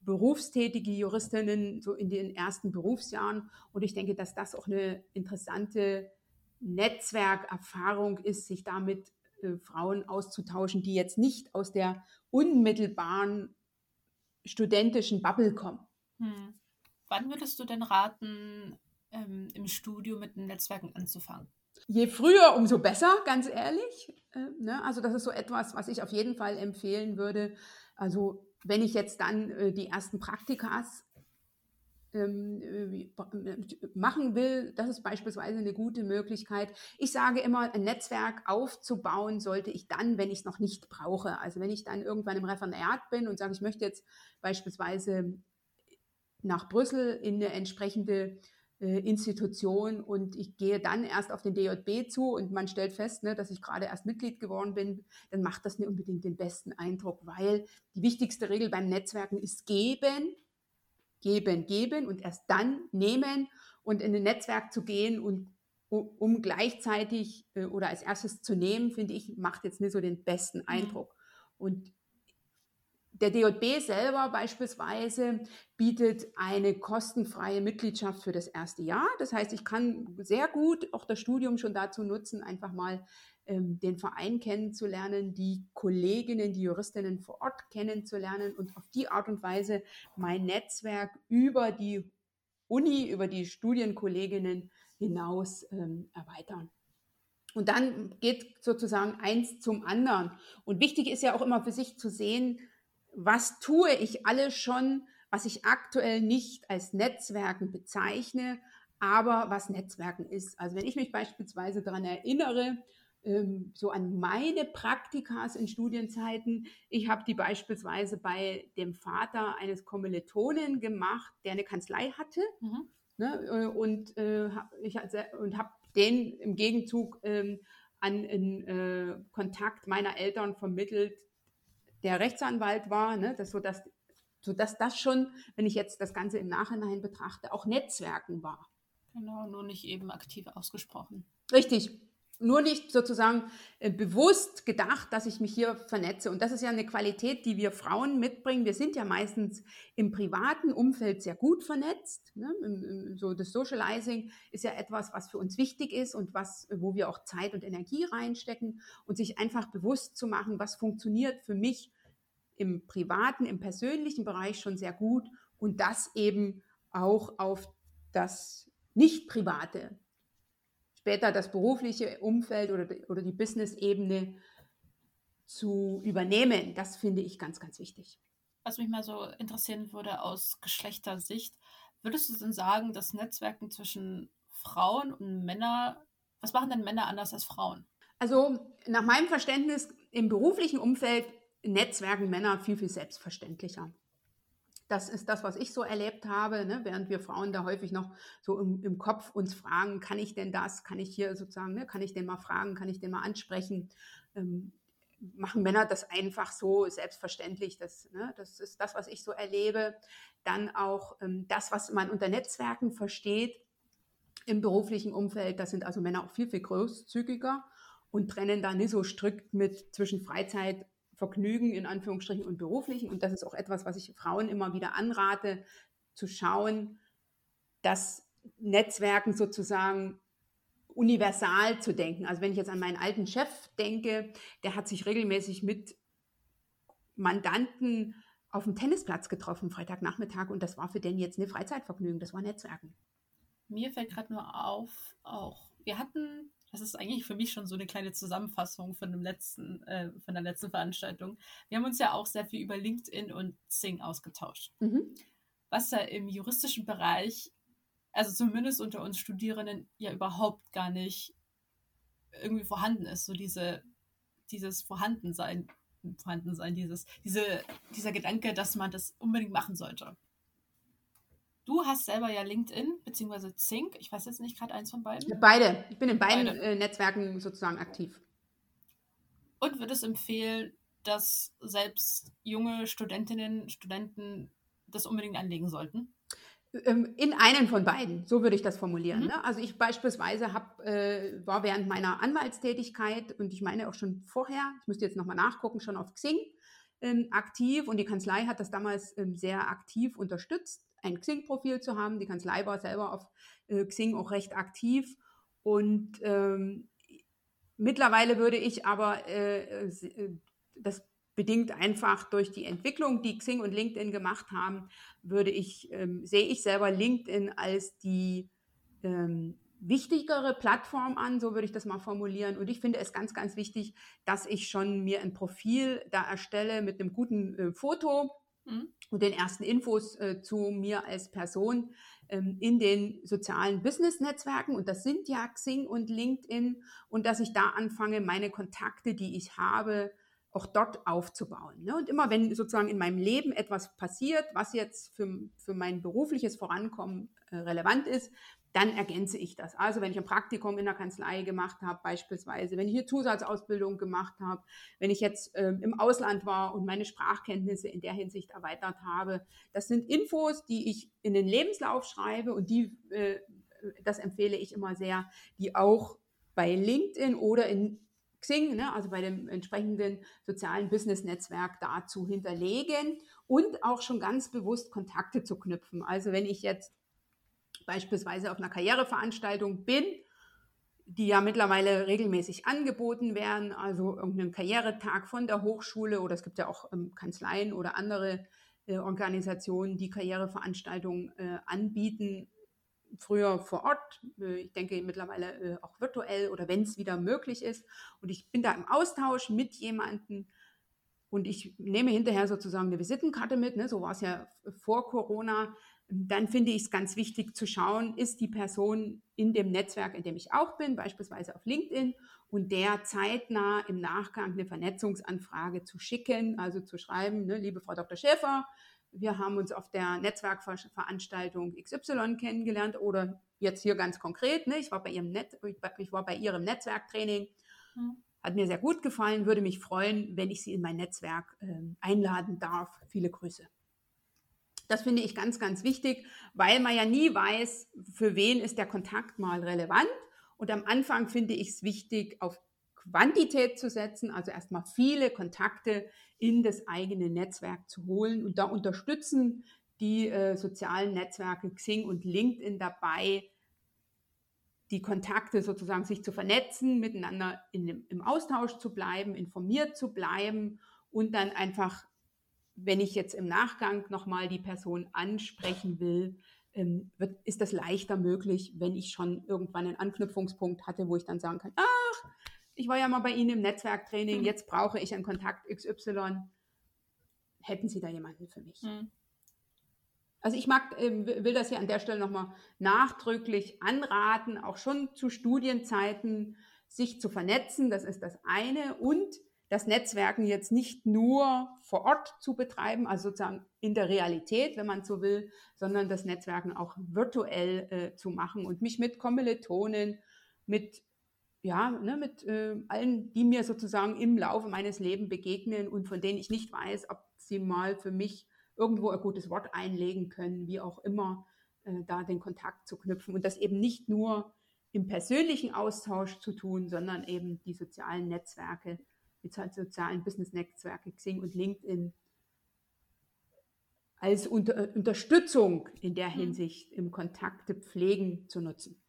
berufstätige Juristinnen so in den ersten Berufsjahren. Und ich denke, dass das auch eine interessante Netzwerkerfahrung ist, sich damit äh, Frauen auszutauschen, die jetzt nicht aus der unmittelbaren studentischen Bubble kommen. Hm. Wann würdest du denn raten, ähm, im Studio mit den Netzwerken anzufangen? Je früher, umso besser, ganz ehrlich. Äh, ne? Also das ist so etwas, was ich auf jeden Fall empfehlen würde. Also wenn ich jetzt dann äh, die ersten Praktikas ähm, äh, machen will, das ist beispielsweise eine gute Möglichkeit. Ich sage immer, ein Netzwerk aufzubauen sollte ich dann, wenn ich es noch nicht brauche. Also wenn ich dann irgendwann im Referendariat bin und sage, ich möchte jetzt beispielsweise nach Brüssel in eine entsprechende äh, Institution und ich gehe dann erst auf den DJB zu und man stellt fest, ne, dass ich gerade erst Mitglied geworden bin, dann macht das nicht unbedingt den besten Eindruck, weil die wichtigste Regel beim Netzwerken ist geben, geben, geben und erst dann nehmen und in ein Netzwerk zu gehen und um gleichzeitig äh, oder als erstes zu nehmen, finde ich, macht jetzt nicht so den besten mhm. Eindruck. Und der DJB selber beispielsweise bietet eine kostenfreie Mitgliedschaft für das erste Jahr. Das heißt, ich kann sehr gut auch das Studium schon dazu nutzen, einfach mal ähm, den Verein kennenzulernen, die Kolleginnen, die Juristinnen vor Ort kennenzulernen und auf die Art und Weise mein Netzwerk über die Uni, über die Studienkolleginnen hinaus ähm, erweitern. Und dann geht sozusagen eins zum anderen. Und wichtig ist ja auch immer für sich zu sehen, was tue ich alles schon, was ich aktuell nicht als Netzwerken bezeichne, aber was Netzwerken ist. Also wenn ich mich beispielsweise daran erinnere, ähm, so an meine Praktikas in Studienzeiten. Ich habe die beispielsweise bei dem Vater eines Kommilitonen gemacht, der eine Kanzlei hatte. Mhm. Ne, äh, und äh, ich und habe den im Gegenzug ähm, an einen äh, Kontakt meiner Eltern vermittelt, der Rechtsanwalt war, ne, das, sodass, sodass das schon, wenn ich jetzt das Ganze im Nachhinein betrachte, auch Netzwerken war. Genau, nur nicht eben aktiv ausgesprochen. Richtig. Nur nicht sozusagen äh, bewusst gedacht, dass ich mich hier vernetze. Und das ist ja eine Qualität, die wir Frauen mitbringen. Wir sind ja meistens im privaten Umfeld sehr gut vernetzt. Ne? So das Socializing ist ja etwas, was für uns wichtig ist und was, wo wir auch Zeit und Energie reinstecken und sich einfach bewusst zu machen, was funktioniert für mich im privaten, im persönlichen Bereich schon sehr gut und das eben auch auf das nicht-private, später das berufliche Umfeld oder, oder die Business-Ebene zu übernehmen. Das finde ich ganz, ganz wichtig. Was mich mal so interessieren würde aus Geschlechtersicht, würdest du denn sagen, dass Netzwerken zwischen Frauen und Männern, was machen denn Männer anders als Frauen? Also nach meinem Verständnis im beruflichen Umfeld Netzwerken Männer viel, viel selbstverständlicher. Das ist das, was ich so erlebt habe, ne? während wir Frauen da häufig noch so im, im, Kopf uns fragen, kann ich denn das, kann ich hier sozusagen, ne? kann ich den mal fragen, kann ich den mal ansprechen, ähm, machen Männer das einfach so selbstverständlich. Das, ne? das ist das, was ich so erlebe. Dann auch ähm, das, was man unter Netzwerken versteht im beruflichen Umfeld, da sind also Männer auch viel, viel großzügiger und trennen da nicht so strikt mit zwischen Freizeit Vergnügen in Anführungsstrichen und beruflichen. Und das ist auch etwas, was ich Frauen immer wieder anrate, zu schauen, dass Netzwerken sozusagen universal zu denken. Also wenn ich jetzt an meinen alten Chef denke, der hat sich regelmäßig mit Mandanten auf dem Tennisplatz getroffen, Freitagnachmittag, und das war für den jetzt eine Freizeitvergnügen, das war Netzwerken. Mir fällt gerade nur auf, auch wir hatten das ist eigentlich für mich schon so eine kleine Zusammenfassung von, dem letzten, äh, von der letzten Veranstaltung. Wir haben uns ja auch sehr viel über LinkedIn und Sing ausgetauscht. Mhm. Was ja im juristischen Bereich, also zumindest unter uns Studierenden, ja überhaupt gar nicht irgendwie vorhanden ist. So diese, dieses Vorhandensein, Vorhandensein, dieses, diese, dieser Gedanke, dass man das unbedingt machen sollte. Du hast selber ja LinkedIn bzw. Zink. Ich weiß jetzt nicht gerade eins von beiden. Beide. Ich bin in beiden äh, Netzwerken sozusagen aktiv. Und würdest empfehlen, dass selbst junge Studentinnen, Studenten das unbedingt anlegen sollten? Ähm, in einen von beiden, so würde ich das formulieren. Mhm. Ne? Also ich beispielsweise hab, äh, war während meiner Anwaltstätigkeit und ich meine auch schon vorher, ich müsste jetzt nochmal nachgucken, schon auf Xing ähm, aktiv und die Kanzlei hat das damals ähm, sehr aktiv unterstützt ein Xing-Profil zu haben. Die Kanzlei war selber auf äh, Xing auch recht aktiv. Und ähm, mittlerweile würde ich aber, äh, äh, das bedingt einfach durch die Entwicklung, die Xing und LinkedIn gemacht haben, würde ich, ähm, sehe ich selber LinkedIn als die ähm, wichtigere Plattform an, so würde ich das mal formulieren. Und ich finde es ganz, ganz wichtig, dass ich schon mir ein Profil da erstelle mit einem guten äh, Foto, Mhm. und den ersten Infos äh, zu mir als Person ähm, in den sozialen Business-Netzwerken. Und das sind ja Xing und LinkedIn. Und dass ich da anfange, meine Kontakte, die ich habe, auch dort aufzubauen. Ne? Und immer wenn sozusagen in meinem Leben etwas passiert, was jetzt für, für mein berufliches Vorankommen äh, relevant ist, dann ergänze ich das. Also wenn ich ein Praktikum in der Kanzlei gemacht habe, beispielsweise, wenn ich eine Zusatzausbildung gemacht habe, wenn ich jetzt äh, im Ausland war und meine Sprachkenntnisse in der Hinsicht erweitert habe, das sind Infos, die ich in den Lebenslauf schreibe und die, äh, das empfehle ich immer sehr, die auch bei LinkedIn oder in Xing, ne, also bei dem entsprechenden sozialen Business-Netzwerk dazu hinterlegen und auch schon ganz bewusst Kontakte zu knüpfen. Also wenn ich jetzt beispielsweise auf einer Karriereveranstaltung bin, die ja mittlerweile regelmäßig angeboten werden, also irgendeinen Karrieretag von der Hochschule oder es gibt ja auch ähm, Kanzleien oder andere äh, Organisationen, die Karriereveranstaltungen äh, anbieten, früher vor Ort, äh, ich denke mittlerweile äh, auch virtuell oder wenn es wieder möglich ist. Und ich bin da im Austausch mit jemandem und ich nehme hinterher sozusagen eine Visitenkarte mit, ne, so war es ja vor Corona, dann finde ich es ganz wichtig zu schauen, ist die Person in dem Netzwerk, in dem ich auch bin, beispielsweise auf LinkedIn, und der zeitnah im Nachgang eine Vernetzungsanfrage zu schicken, also zu schreiben, ne, liebe Frau Dr. Schäfer, wir haben uns auf der Netzwerkveranstaltung XY kennengelernt oder jetzt hier ganz konkret, ne, ich, war bei ihrem Net, ich war bei Ihrem Netzwerktraining, mhm. hat mir sehr gut gefallen, würde mich freuen, wenn ich Sie in mein Netzwerk äh, einladen darf. Viele Grüße. Das finde ich ganz, ganz wichtig, weil man ja nie weiß, für wen ist der Kontakt mal relevant. Und am Anfang finde ich es wichtig, auf Quantität zu setzen, also erstmal viele Kontakte in das eigene Netzwerk zu holen. Und da unterstützen die äh, sozialen Netzwerke Xing und LinkedIn dabei, die Kontakte sozusagen sich zu vernetzen, miteinander in, im Austausch zu bleiben, informiert zu bleiben und dann einfach wenn ich jetzt im Nachgang nochmal die Person ansprechen will, ähm, wird, ist das leichter möglich, wenn ich schon irgendwann einen Anknüpfungspunkt hatte, wo ich dann sagen kann, ach, ich war ja mal bei Ihnen im Netzwerktraining, mhm. jetzt brauche ich einen Kontakt XY. Hätten Sie da jemanden für mich? Mhm. Also ich mag, äh, will das hier an der Stelle nochmal nachdrücklich anraten, auch schon zu Studienzeiten sich zu vernetzen, das ist das eine. Und das Netzwerken jetzt nicht nur vor Ort zu betreiben, also sozusagen in der Realität, wenn man so will, sondern das Netzwerken auch virtuell äh, zu machen und mich mit Kommilitonen, mit ja, ne, mit äh, allen, die mir sozusagen im Laufe meines Lebens begegnen und von denen ich nicht weiß, ob sie mal für mich irgendwo ein gutes Wort einlegen können, wie auch immer, äh, da den Kontakt zu knüpfen und das eben nicht nur im persönlichen Austausch zu tun, sondern eben die sozialen Netzwerke mit sozialen Business-Netzwerke, Xing und LinkedIn, als unter, äh, Unterstützung in der mhm. Hinsicht im Kontakte pflegen zu nutzen.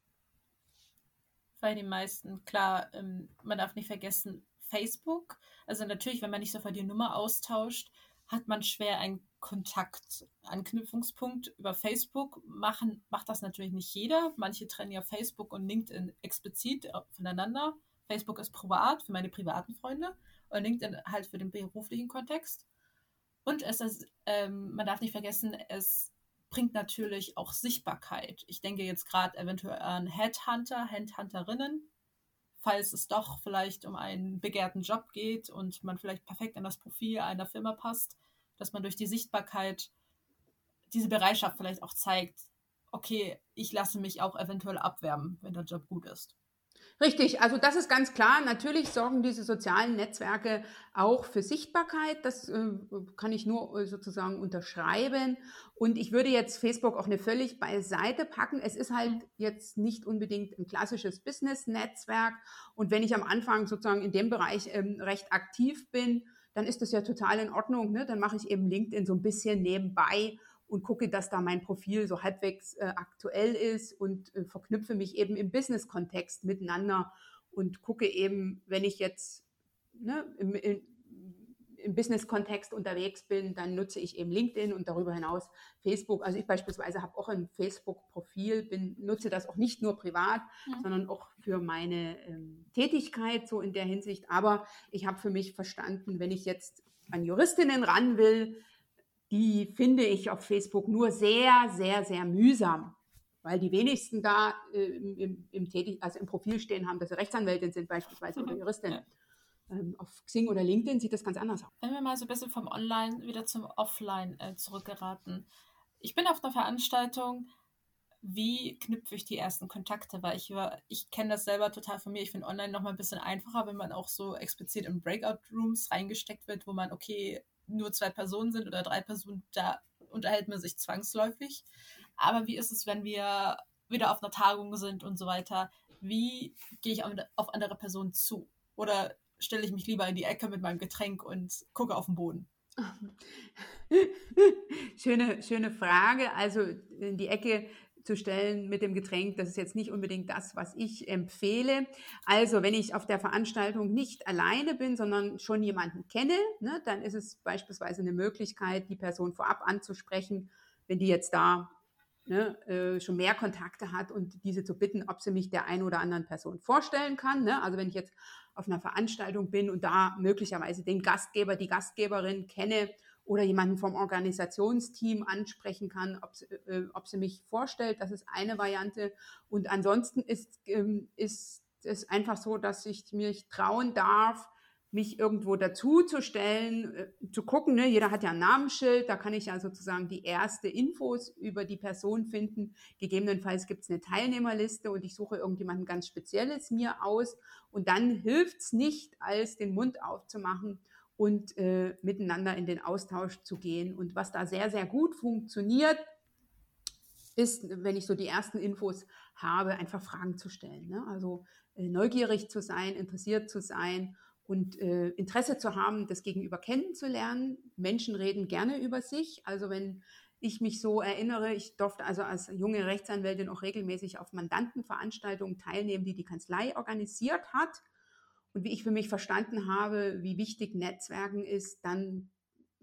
Bei den meisten, klar, ähm, man darf nicht vergessen, Facebook. Also natürlich, wenn man nicht sofort die Nummer austauscht, hat man schwer einen Kontaktanknüpfungspunkt über Facebook. Machen, macht das natürlich nicht jeder. Manche trennen ja Facebook und LinkedIn explizit voneinander. Facebook ist privat für meine privaten Freunde und LinkedIn halt für den beruflichen Kontext. Und es ist, ähm, man darf nicht vergessen, es bringt natürlich auch Sichtbarkeit. Ich denke jetzt gerade eventuell an Headhunter, Headhunterinnen, falls es doch vielleicht um einen begehrten Job geht und man vielleicht perfekt in das Profil einer Firma passt, dass man durch die Sichtbarkeit diese Bereitschaft vielleicht auch zeigt, okay, ich lasse mich auch eventuell abwerben, wenn der Job gut ist. Richtig, also das ist ganz klar. Natürlich sorgen diese sozialen Netzwerke auch für Sichtbarkeit. Das äh, kann ich nur äh, sozusagen unterschreiben. Und ich würde jetzt Facebook auch eine völlig beiseite packen. Es ist halt jetzt nicht unbedingt ein klassisches Business-Netzwerk. Und wenn ich am Anfang sozusagen in dem Bereich ähm, recht aktiv bin, dann ist das ja total in Ordnung. Ne? Dann mache ich eben LinkedIn so ein bisschen nebenbei und gucke, dass da mein Profil so halbwegs äh, aktuell ist und äh, verknüpfe mich eben im Business-Kontext miteinander und gucke eben, wenn ich jetzt ne, im, im, Business-Kontext unterwegs bin, dann nutze ich eben LinkedIn und darüber hinaus Facebook. Also ich beispielsweise habe auch ein Facebook-Profil, nutze das auch nicht nur privat, ja. sondern auch für meine ähm, Tätigkeit so in der Hinsicht. Aber ich habe für mich verstanden, wenn ich jetzt an Juristinnen ran will, die finde ich auf Facebook nur sehr, sehr, sehr mühsam, weil die wenigsten da äh, im, im, Tätig also im Profil stehen haben, dass sie Rechtsanwältin sind beispielsweise oder mhm. Juristin. Ja. Ähm, auf Xing oder LinkedIn sieht das ganz anders aus. Wenn wir mal so ein bisschen vom Online wieder zum Offline äh, zurückgeraten. Ich bin auf einer Veranstaltung, wie knüpfe ich die ersten Kontakte? Weil ich, ich kenne das selber total von mir. Ich finde online nochmal ein bisschen einfacher, wenn man auch so explizit in Breakout-Rooms reingesteckt wird, wo man, okay, nur zwei Personen sind oder drei Personen, da unterhält man sich zwangsläufig. Aber wie ist es, wenn wir wieder auf einer Tagung sind und so weiter? Wie gehe ich auf andere Personen zu? Oder stelle ich mich lieber in die Ecke mit meinem Getränk und gucke auf den Boden? schöne, schöne Frage. Also in die Ecke zu stellen mit dem Getränk, das ist jetzt nicht unbedingt das, was ich empfehle. Also wenn ich auf der Veranstaltung nicht alleine bin, sondern schon jemanden kenne, ne, dann ist es beispielsweise eine Möglichkeit, die Person vorab anzusprechen, wenn die jetzt da ne, äh, schon mehr Kontakte hat und diese zu bitten, ob sie mich der einen oder anderen Person vorstellen kann. Ne? Also wenn ich jetzt auf einer Veranstaltung bin und da möglicherweise den Gastgeber, die Gastgeberin kenne oder jemanden vom Organisationsteam ansprechen kann, ob sie, äh, ob sie mich vorstellt. Das ist eine Variante. Und ansonsten ist, ähm, ist es einfach so, dass ich mich trauen darf, mich irgendwo dazu zu stellen, äh, zu gucken. Ne? Jeder hat ja ein Namensschild, da kann ich ja sozusagen die erste Infos über die Person finden. Gegebenenfalls gibt es eine Teilnehmerliste und ich suche irgendjemanden ganz Spezielles mir aus. Und dann hilft es nicht, als den Mund aufzumachen und äh, miteinander in den Austausch zu gehen. Und was da sehr, sehr gut funktioniert, ist, wenn ich so die ersten Infos habe, einfach Fragen zu stellen. Ne? Also äh, neugierig zu sein, interessiert zu sein und äh, Interesse zu haben, das Gegenüber kennenzulernen. Menschen reden gerne über sich. Also wenn ich mich so erinnere, ich durfte also als junge Rechtsanwältin auch regelmäßig auf Mandantenveranstaltungen teilnehmen, die die Kanzlei organisiert hat und wie ich für mich verstanden habe, wie wichtig Netzwerken ist, dann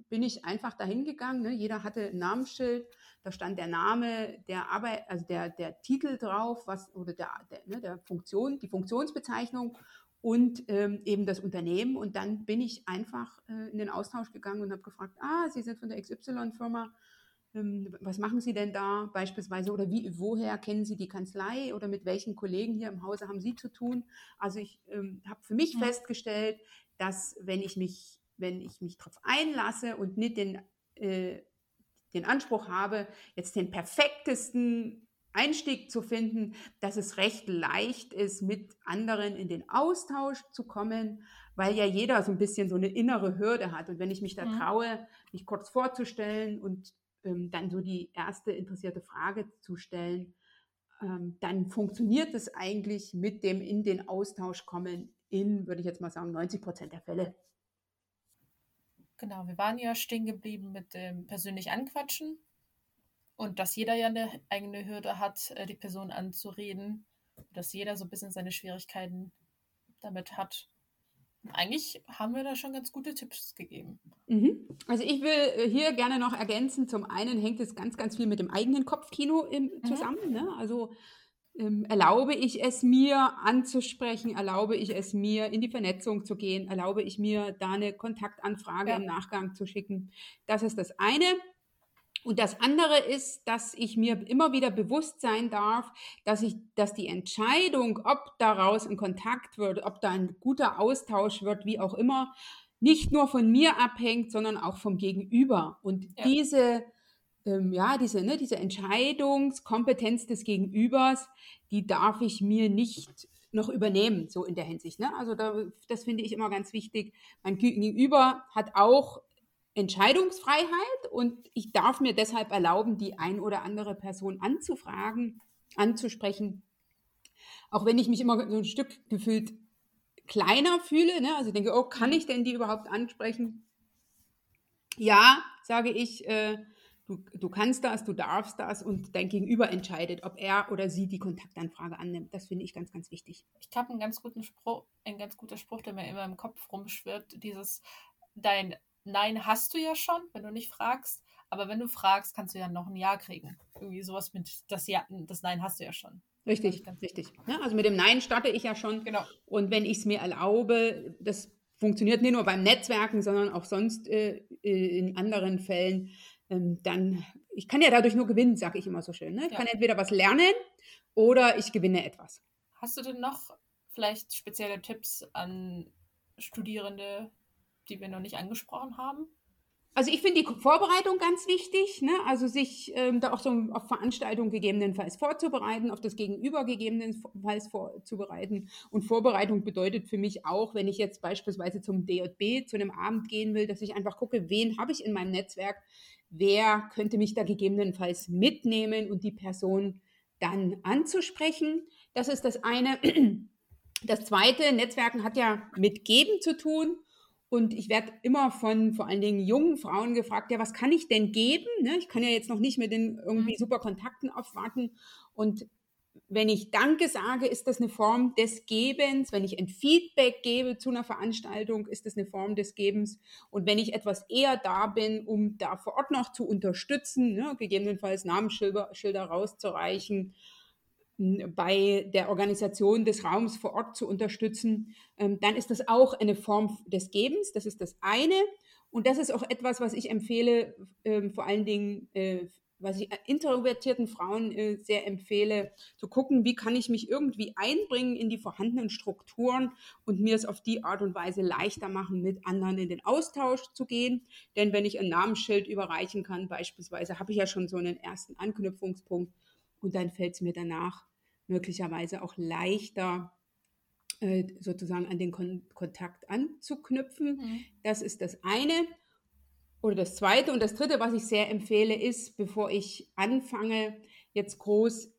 bin ich einfach dahin gegangen. Ne? Jeder hatte ein Namensschild, da stand der Name, der Arbeit, also der, der Titel drauf, was oder der, der, ne, der Funktion, die Funktionsbezeichnung und ähm, eben das Unternehmen. Und dann bin ich einfach äh, in den Austausch gegangen und habe gefragt, ah, Sie sind von der XY-Firma, was machen Sie denn da beispielsweise oder wie, woher kennen Sie die Kanzlei oder mit welchen Kollegen hier im Hause haben Sie zu tun? Also ich ähm, habe für mich ja. festgestellt, dass wenn ich mich, wenn ich mich darauf einlasse und nicht den, äh, den Anspruch habe, jetzt den perfektesten Einstieg zu finden, dass es recht leicht ist, mit anderen in den Austausch zu kommen, weil ja jeder so ein bisschen so eine innere Hürde hat. Und wenn ich mich da traue, mich kurz vorzustellen und ähm, dann so die erste interessierte Frage zu stellen, ähm, dann funktioniert es eigentlich mit dem in den Austausch kommen in, würde ich jetzt mal sagen, 90 Prozent der Fälle. Genau, wir waren ja stehen geblieben mit dem persönlich anquatschen und dass jeder ja eine eigene Hürde hat, äh, die Person anzureden, dass jeder so ein bisschen seine Schwierigkeiten damit hat eigentlich haben wir da schon ganz gute Tipps gegeben. Mhm. Also ich will äh, hier gerne noch ergänzen, zum einen hängt es ganz, ganz viel mit dem eigenen Kopfkino im, mhm. zusammen. Mhm. Ne? Also ähm, erlaube ich es mir anzusprechen, erlaube ich es mir in die Vernetzung zu gehen, erlaube ich mir da eine Kontaktanfrage ja. im Nachgang zu schicken. Das ist das eine. Und das andere ist, dass ich mir immer wieder bewusst sein darf, dass ich, dass die Entscheidung, ob daraus ein Kontakt wird, ob da ein guter Austausch wird, wie auch immer, nicht nur von mir abhängt, sondern auch vom Gegenüber. Und ja. diese, ähm, ja, diese, ne, diese Entscheidungskompetenz des Gegenübers, die darf ich mir nicht noch übernehmen, so in der Hinsicht. Ne? Also da, das finde ich immer ganz wichtig. Mein Gegenüber hat auch Entscheidungsfreiheit und ich darf mir deshalb erlauben, die ein oder andere Person anzufragen, anzusprechen. Auch wenn ich mich immer so ein Stück gefühlt kleiner fühle, ne? also ich denke, oh, kann ich denn die überhaupt ansprechen? Ja, sage ich, äh, du, du kannst das, du darfst das und dein Gegenüber entscheidet, ob er oder sie die Kontaktanfrage annimmt. Das finde ich ganz, ganz wichtig. Ich habe einen ganz guten Spruch, ein ganz guter Spruch, der mir immer im Kopf rumschwirrt, dieses dein Nein hast du ja schon, wenn du nicht fragst. Aber wenn du fragst, kannst du ja noch ein Ja kriegen. Irgendwie sowas mit das Ja, das Nein hast du ja schon. Richtig, richtig. Ja, also mit dem Nein starte ich ja schon. Genau. Und wenn ich es mir erlaube, das funktioniert nicht nur beim Netzwerken, sondern auch sonst äh, in anderen Fällen, ähm, dann, ich kann ja dadurch nur gewinnen, sage ich immer so schön. Ne? Ich ja. kann entweder was lernen oder ich gewinne etwas. Hast du denn noch vielleicht spezielle Tipps an Studierende, die wir noch nicht angesprochen haben? Also ich finde die Vorbereitung ganz wichtig, ne? also sich ähm, da auch so auf Veranstaltungen gegebenenfalls vorzubereiten, auf das Gegenüber gegebenenfalls vorzubereiten. Und Vorbereitung bedeutet für mich auch, wenn ich jetzt beispielsweise zum DJB, zu einem Abend gehen will, dass ich einfach gucke, wen habe ich in meinem Netzwerk, wer könnte mich da gegebenenfalls mitnehmen und die Person dann anzusprechen. Das ist das eine. Das zweite, Netzwerken hat ja mit Geben zu tun. Und ich werde immer von vor allen Dingen jungen Frauen gefragt, ja, was kann ich denn geben? Ne? Ich kann ja jetzt noch nicht mit den irgendwie mhm. super Kontakten aufwarten. Und wenn ich Danke sage, ist das eine Form des Gebens. Wenn ich ein Feedback gebe zu einer Veranstaltung, ist das eine Form des Gebens. Und wenn ich etwas eher da bin, um da vor Ort noch zu unterstützen, ne, gegebenenfalls Namensschilder Schilder rauszureichen, bei der Organisation des Raums vor Ort zu unterstützen, ähm, dann ist das auch eine Form des Gebens. Das ist das eine. Und das ist auch etwas, was ich empfehle, ähm, vor allen Dingen, äh, was ich introvertierten Frauen äh, sehr empfehle, zu gucken, wie kann ich mich irgendwie einbringen in die vorhandenen Strukturen und mir es auf die Art und Weise leichter machen, mit anderen in den Austausch zu gehen. Denn wenn ich ein Namensschild überreichen kann, beispielsweise, habe ich ja schon so einen ersten Anknüpfungspunkt und dann fällt es mir danach möglicherweise auch leichter äh, sozusagen an den Kon Kontakt anzuknüpfen. Mhm. Das ist das eine. Oder das zweite und das dritte, was ich sehr empfehle, ist, bevor ich anfange, jetzt groß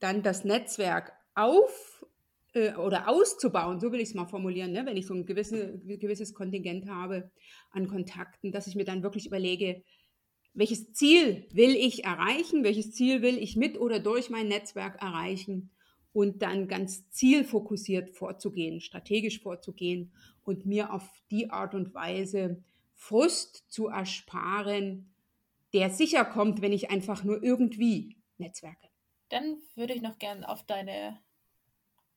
dann das Netzwerk auf äh, oder auszubauen, so will ich es mal formulieren, ne? wenn ich so ein gewisse, gewisses Kontingent habe an Kontakten, dass ich mir dann wirklich überlege, welches Ziel will ich erreichen, welches Ziel will ich mit oder durch mein Netzwerk erreichen? Und dann ganz zielfokussiert vorzugehen, strategisch vorzugehen und mir auf die Art und Weise Frust zu ersparen, der sicher kommt, wenn ich einfach nur irgendwie netzwerke. Dann würde ich noch gern auf deine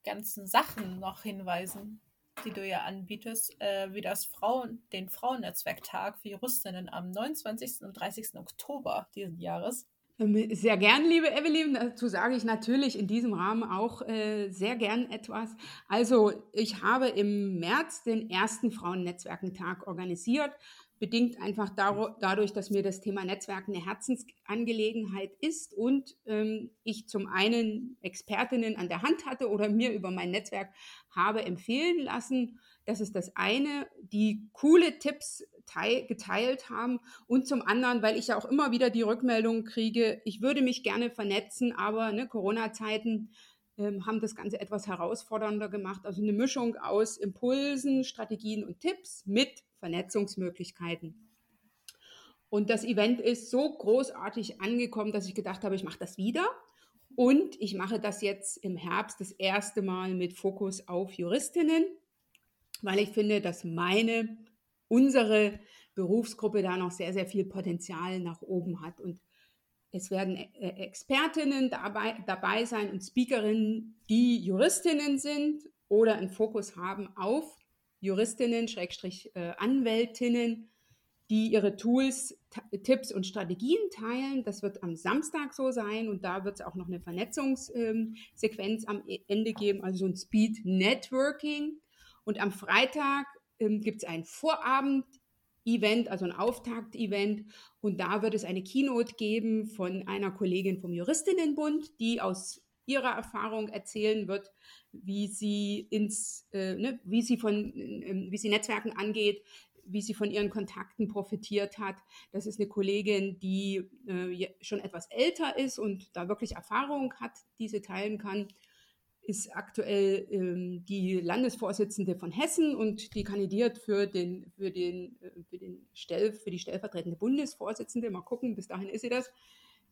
ganzen Sachen noch hinweisen die du ja anbietest, äh, wie das Frauen, den Frauennetzwerktag für Juristinnen am 29. und 30. Oktober diesen Jahres. Ähm, sehr gern, liebe Evelyn. Dazu sage ich natürlich in diesem Rahmen auch äh, sehr gern etwas. Also ich habe im März den ersten Frauennetzwerkentag organisiert bedingt einfach dadurch, dass mir das Thema Netzwerken eine Herzensangelegenheit ist und ähm, ich zum einen Expertinnen an der Hand hatte oder mir über mein Netzwerk habe empfehlen lassen. Das ist das eine, die coole Tipps geteilt haben und zum anderen, weil ich ja auch immer wieder die Rückmeldung kriege, ich würde mich gerne vernetzen, aber ne, Corona-Zeiten haben das Ganze etwas herausfordernder gemacht. Also eine Mischung aus Impulsen, Strategien und Tipps mit Vernetzungsmöglichkeiten. Und das Event ist so großartig angekommen, dass ich gedacht habe, ich mache das wieder. Und ich mache das jetzt im Herbst das erste Mal mit Fokus auf Juristinnen, weil ich finde, dass meine, unsere Berufsgruppe da noch sehr, sehr viel Potenzial nach oben hat. Und es werden äh, Expertinnen dabei, dabei sein und Speakerinnen, die Juristinnen sind oder einen Fokus haben auf Juristinnen, Schrägstrich äh, Anwältinnen, die ihre Tools, Tipps und Strategien teilen. Das wird am Samstag so sein und da wird es auch noch eine Vernetzungssequenz ähm, am e-, Ende geben, also so ein Speed Networking. Und am Freitag ähm, gibt es ein Vorabend-Event, also ein Auftakt-Event. Und da wird es eine Keynote geben von einer Kollegin vom Juristinnenbund, die aus ihrer Erfahrung erzählen wird, wie sie ins, äh, ne, wie sie von, äh, wie sie Netzwerken angeht, wie sie von ihren Kontakten profitiert hat. Das ist eine Kollegin, die äh, schon etwas älter ist und da wirklich Erfahrung hat, die sie teilen kann. Ist aktuell ähm, die Landesvorsitzende von Hessen und die kandidiert für den, für den, äh, für den Stell, für die stellvertretende Bundesvorsitzende. Mal gucken, bis dahin ist sie das.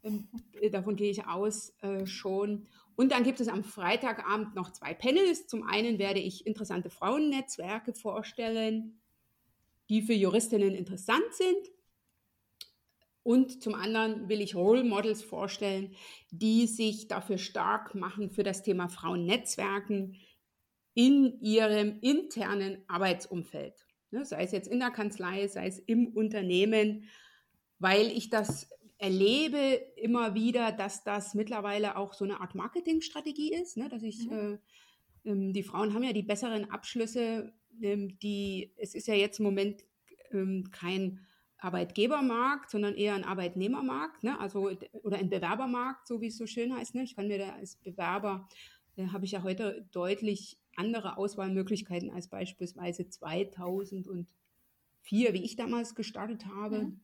Ähm, davon gehe ich aus äh, schon. Und dann gibt es am Freitagabend noch zwei Panels. Zum einen werde ich interessante Frauennetzwerke vorstellen, die für Juristinnen interessant sind. Und zum anderen will ich Role Models vorstellen, die sich dafür stark machen für das Thema Frauennetzwerken in ihrem internen Arbeitsumfeld. Ne, sei es jetzt in der Kanzlei, sei es im Unternehmen, weil ich das erlebe immer wieder, dass das mittlerweile auch so eine Art Marketingstrategie ist, ne? dass ich, mhm. äh, ähm, die Frauen haben ja die besseren Abschlüsse, ähm, die, es ist ja jetzt im Moment ähm, kein Arbeitgebermarkt, sondern eher ein Arbeitnehmermarkt, ne? also oder ein Bewerbermarkt, so wie es so schön heißt. Ne? Ich kann mir da als Bewerber, äh, habe ich ja heute deutlich andere Auswahlmöglichkeiten als beispielsweise 2004, wie ich damals gestartet habe. Mhm.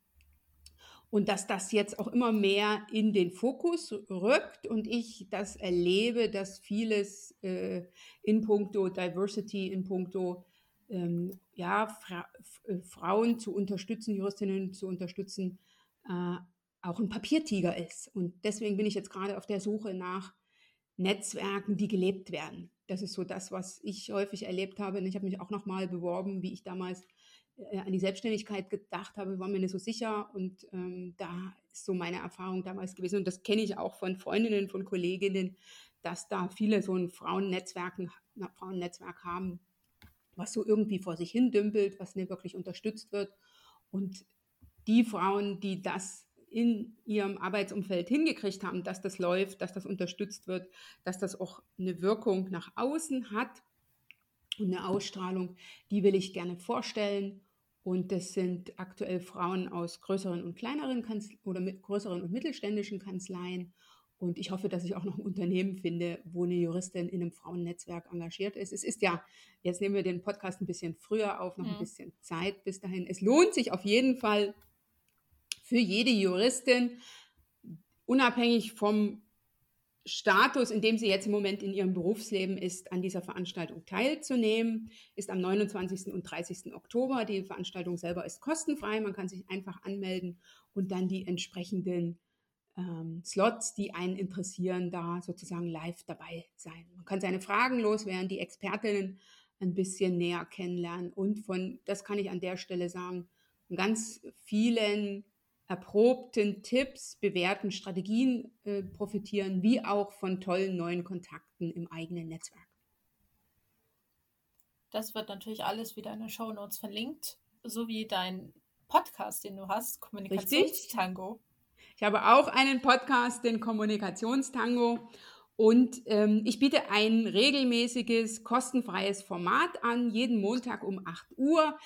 Und dass das jetzt auch immer mehr in den Fokus rückt und ich das erlebe, dass vieles äh, in puncto Diversity, in puncto ähm, ja, Fra äh, Frauen zu unterstützen, Juristinnen zu unterstützen, äh, auch ein Papiertiger ist. Und deswegen bin ich jetzt gerade auf der Suche nach Netzwerken, die gelebt werden. Das ist so das, was ich häufig erlebt habe. Und ich habe mich auch noch mal beworben, wie ich damals äh, an die Selbstständigkeit gedacht habe, war mir nicht so sicher. Und ähm, da ist so meine Erfahrung damals gewesen. Und das kenne ich auch von Freundinnen, von Kolleginnen, dass da viele so ein Frauennetzwerk, Frauennetzwerk haben, was so irgendwie vor sich hin dümpelt, was nicht wirklich unterstützt wird. Und die Frauen, die das in ihrem Arbeitsumfeld hingekriegt haben, dass das läuft, dass das unterstützt wird, dass das auch eine Wirkung nach außen hat und eine Ausstrahlung, die will ich gerne vorstellen. Und das sind aktuell Frauen aus größeren und kleineren Kanzleien oder mit größeren und mittelständischen Kanzleien und ich hoffe, dass ich auch noch ein Unternehmen finde, wo eine Juristin in einem Frauennetzwerk engagiert ist. Es ist ja, jetzt nehmen wir den Podcast ein bisschen früher auf, noch mhm. ein bisschen Zeit bis dahin. Es lohnt sich auf jeden Fall für jede Juristin, unabhängig vom Status, in dem sie jetzt im Moment in ihrem Berufsleben ist, an dieser Veranstaltung teilzunehmen. Ist am 29. und 30. Oktober. Die Veranstaltung selber ist kostenfrei. Man kann sich einfach anmelden und dann die entsprechenden ähm, Slots, die einen interessieren, da sozusagen live dabei sein. Man kann seine Fragen loswerden, die Expertinnen ein bisschen näher kennenlernen und von, das kann ich an der Stelle sagen, von ganz vielen erprobten Tipps, bewährten Strategien äh, profitieren, wie auch von tollen neuen Kontakten im eigenen Netzwerk. Das wird natürlich alles wieder in den Show Notes verlinkt, sowie dein Podcast, den du hast, Kommunikationstango. Ich habe auch einen Podcast, den Kommunikationstango. Und ähm, ich biete ein regelmäßiges, kostenfreies Format an. Jeden Montag um 8 Uhr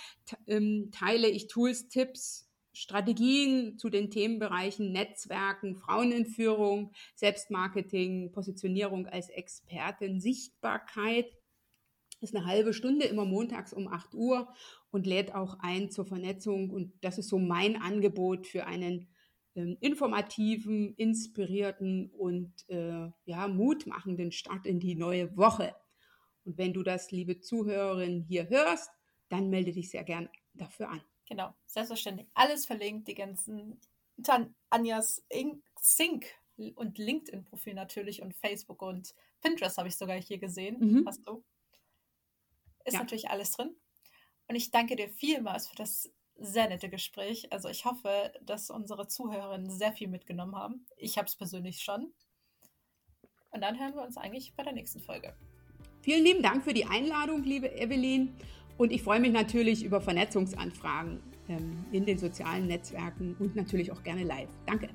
ähm, teile ich Tools, Tipps, Strategien zu den Themenbereichen Netzwerken, Frauenentführung, Selbstmarketing, Positionierung als Expertin, Sichtbarkeit. Ist eine halbe Stunde immer montags um 8 Uhr und lädt auch ein zur Vernetzung. Und das ist so mein Angebot für einen ähm, informativen, inspirierten und äh, ja, mutmachenden Start in die neue Woche. Und wenn du das, liebe Zuhörerin, hier hörst, dann melde dich sehr gern dafür an. Genau, selbstverständlich. Alles verlinkt, die ganzen Tan Anjas Sync und LinkedIn-Profil natürlich und Facebook und Pinterest habe ich sogar hier gesehen. Mhm. Hast du? Ist ja. natürlich alles drin. Und ich danke dir vielmals für das sehr nette Gespräch. Also ich hoffe, dass unsere Zuhörerinnen sehr viel mitgenommen haben. Ich habe es persönlich schon. Und dann hören wir uns eigentlich bei der nächsten Folge. Vielen lieben Dank für die Einladung, liebe Evelyn. Und ich freue mich natürlich über Vernetzungsanfragen ähm, in den sozialen Netzwerken und natürlich auch gerne live. Danke.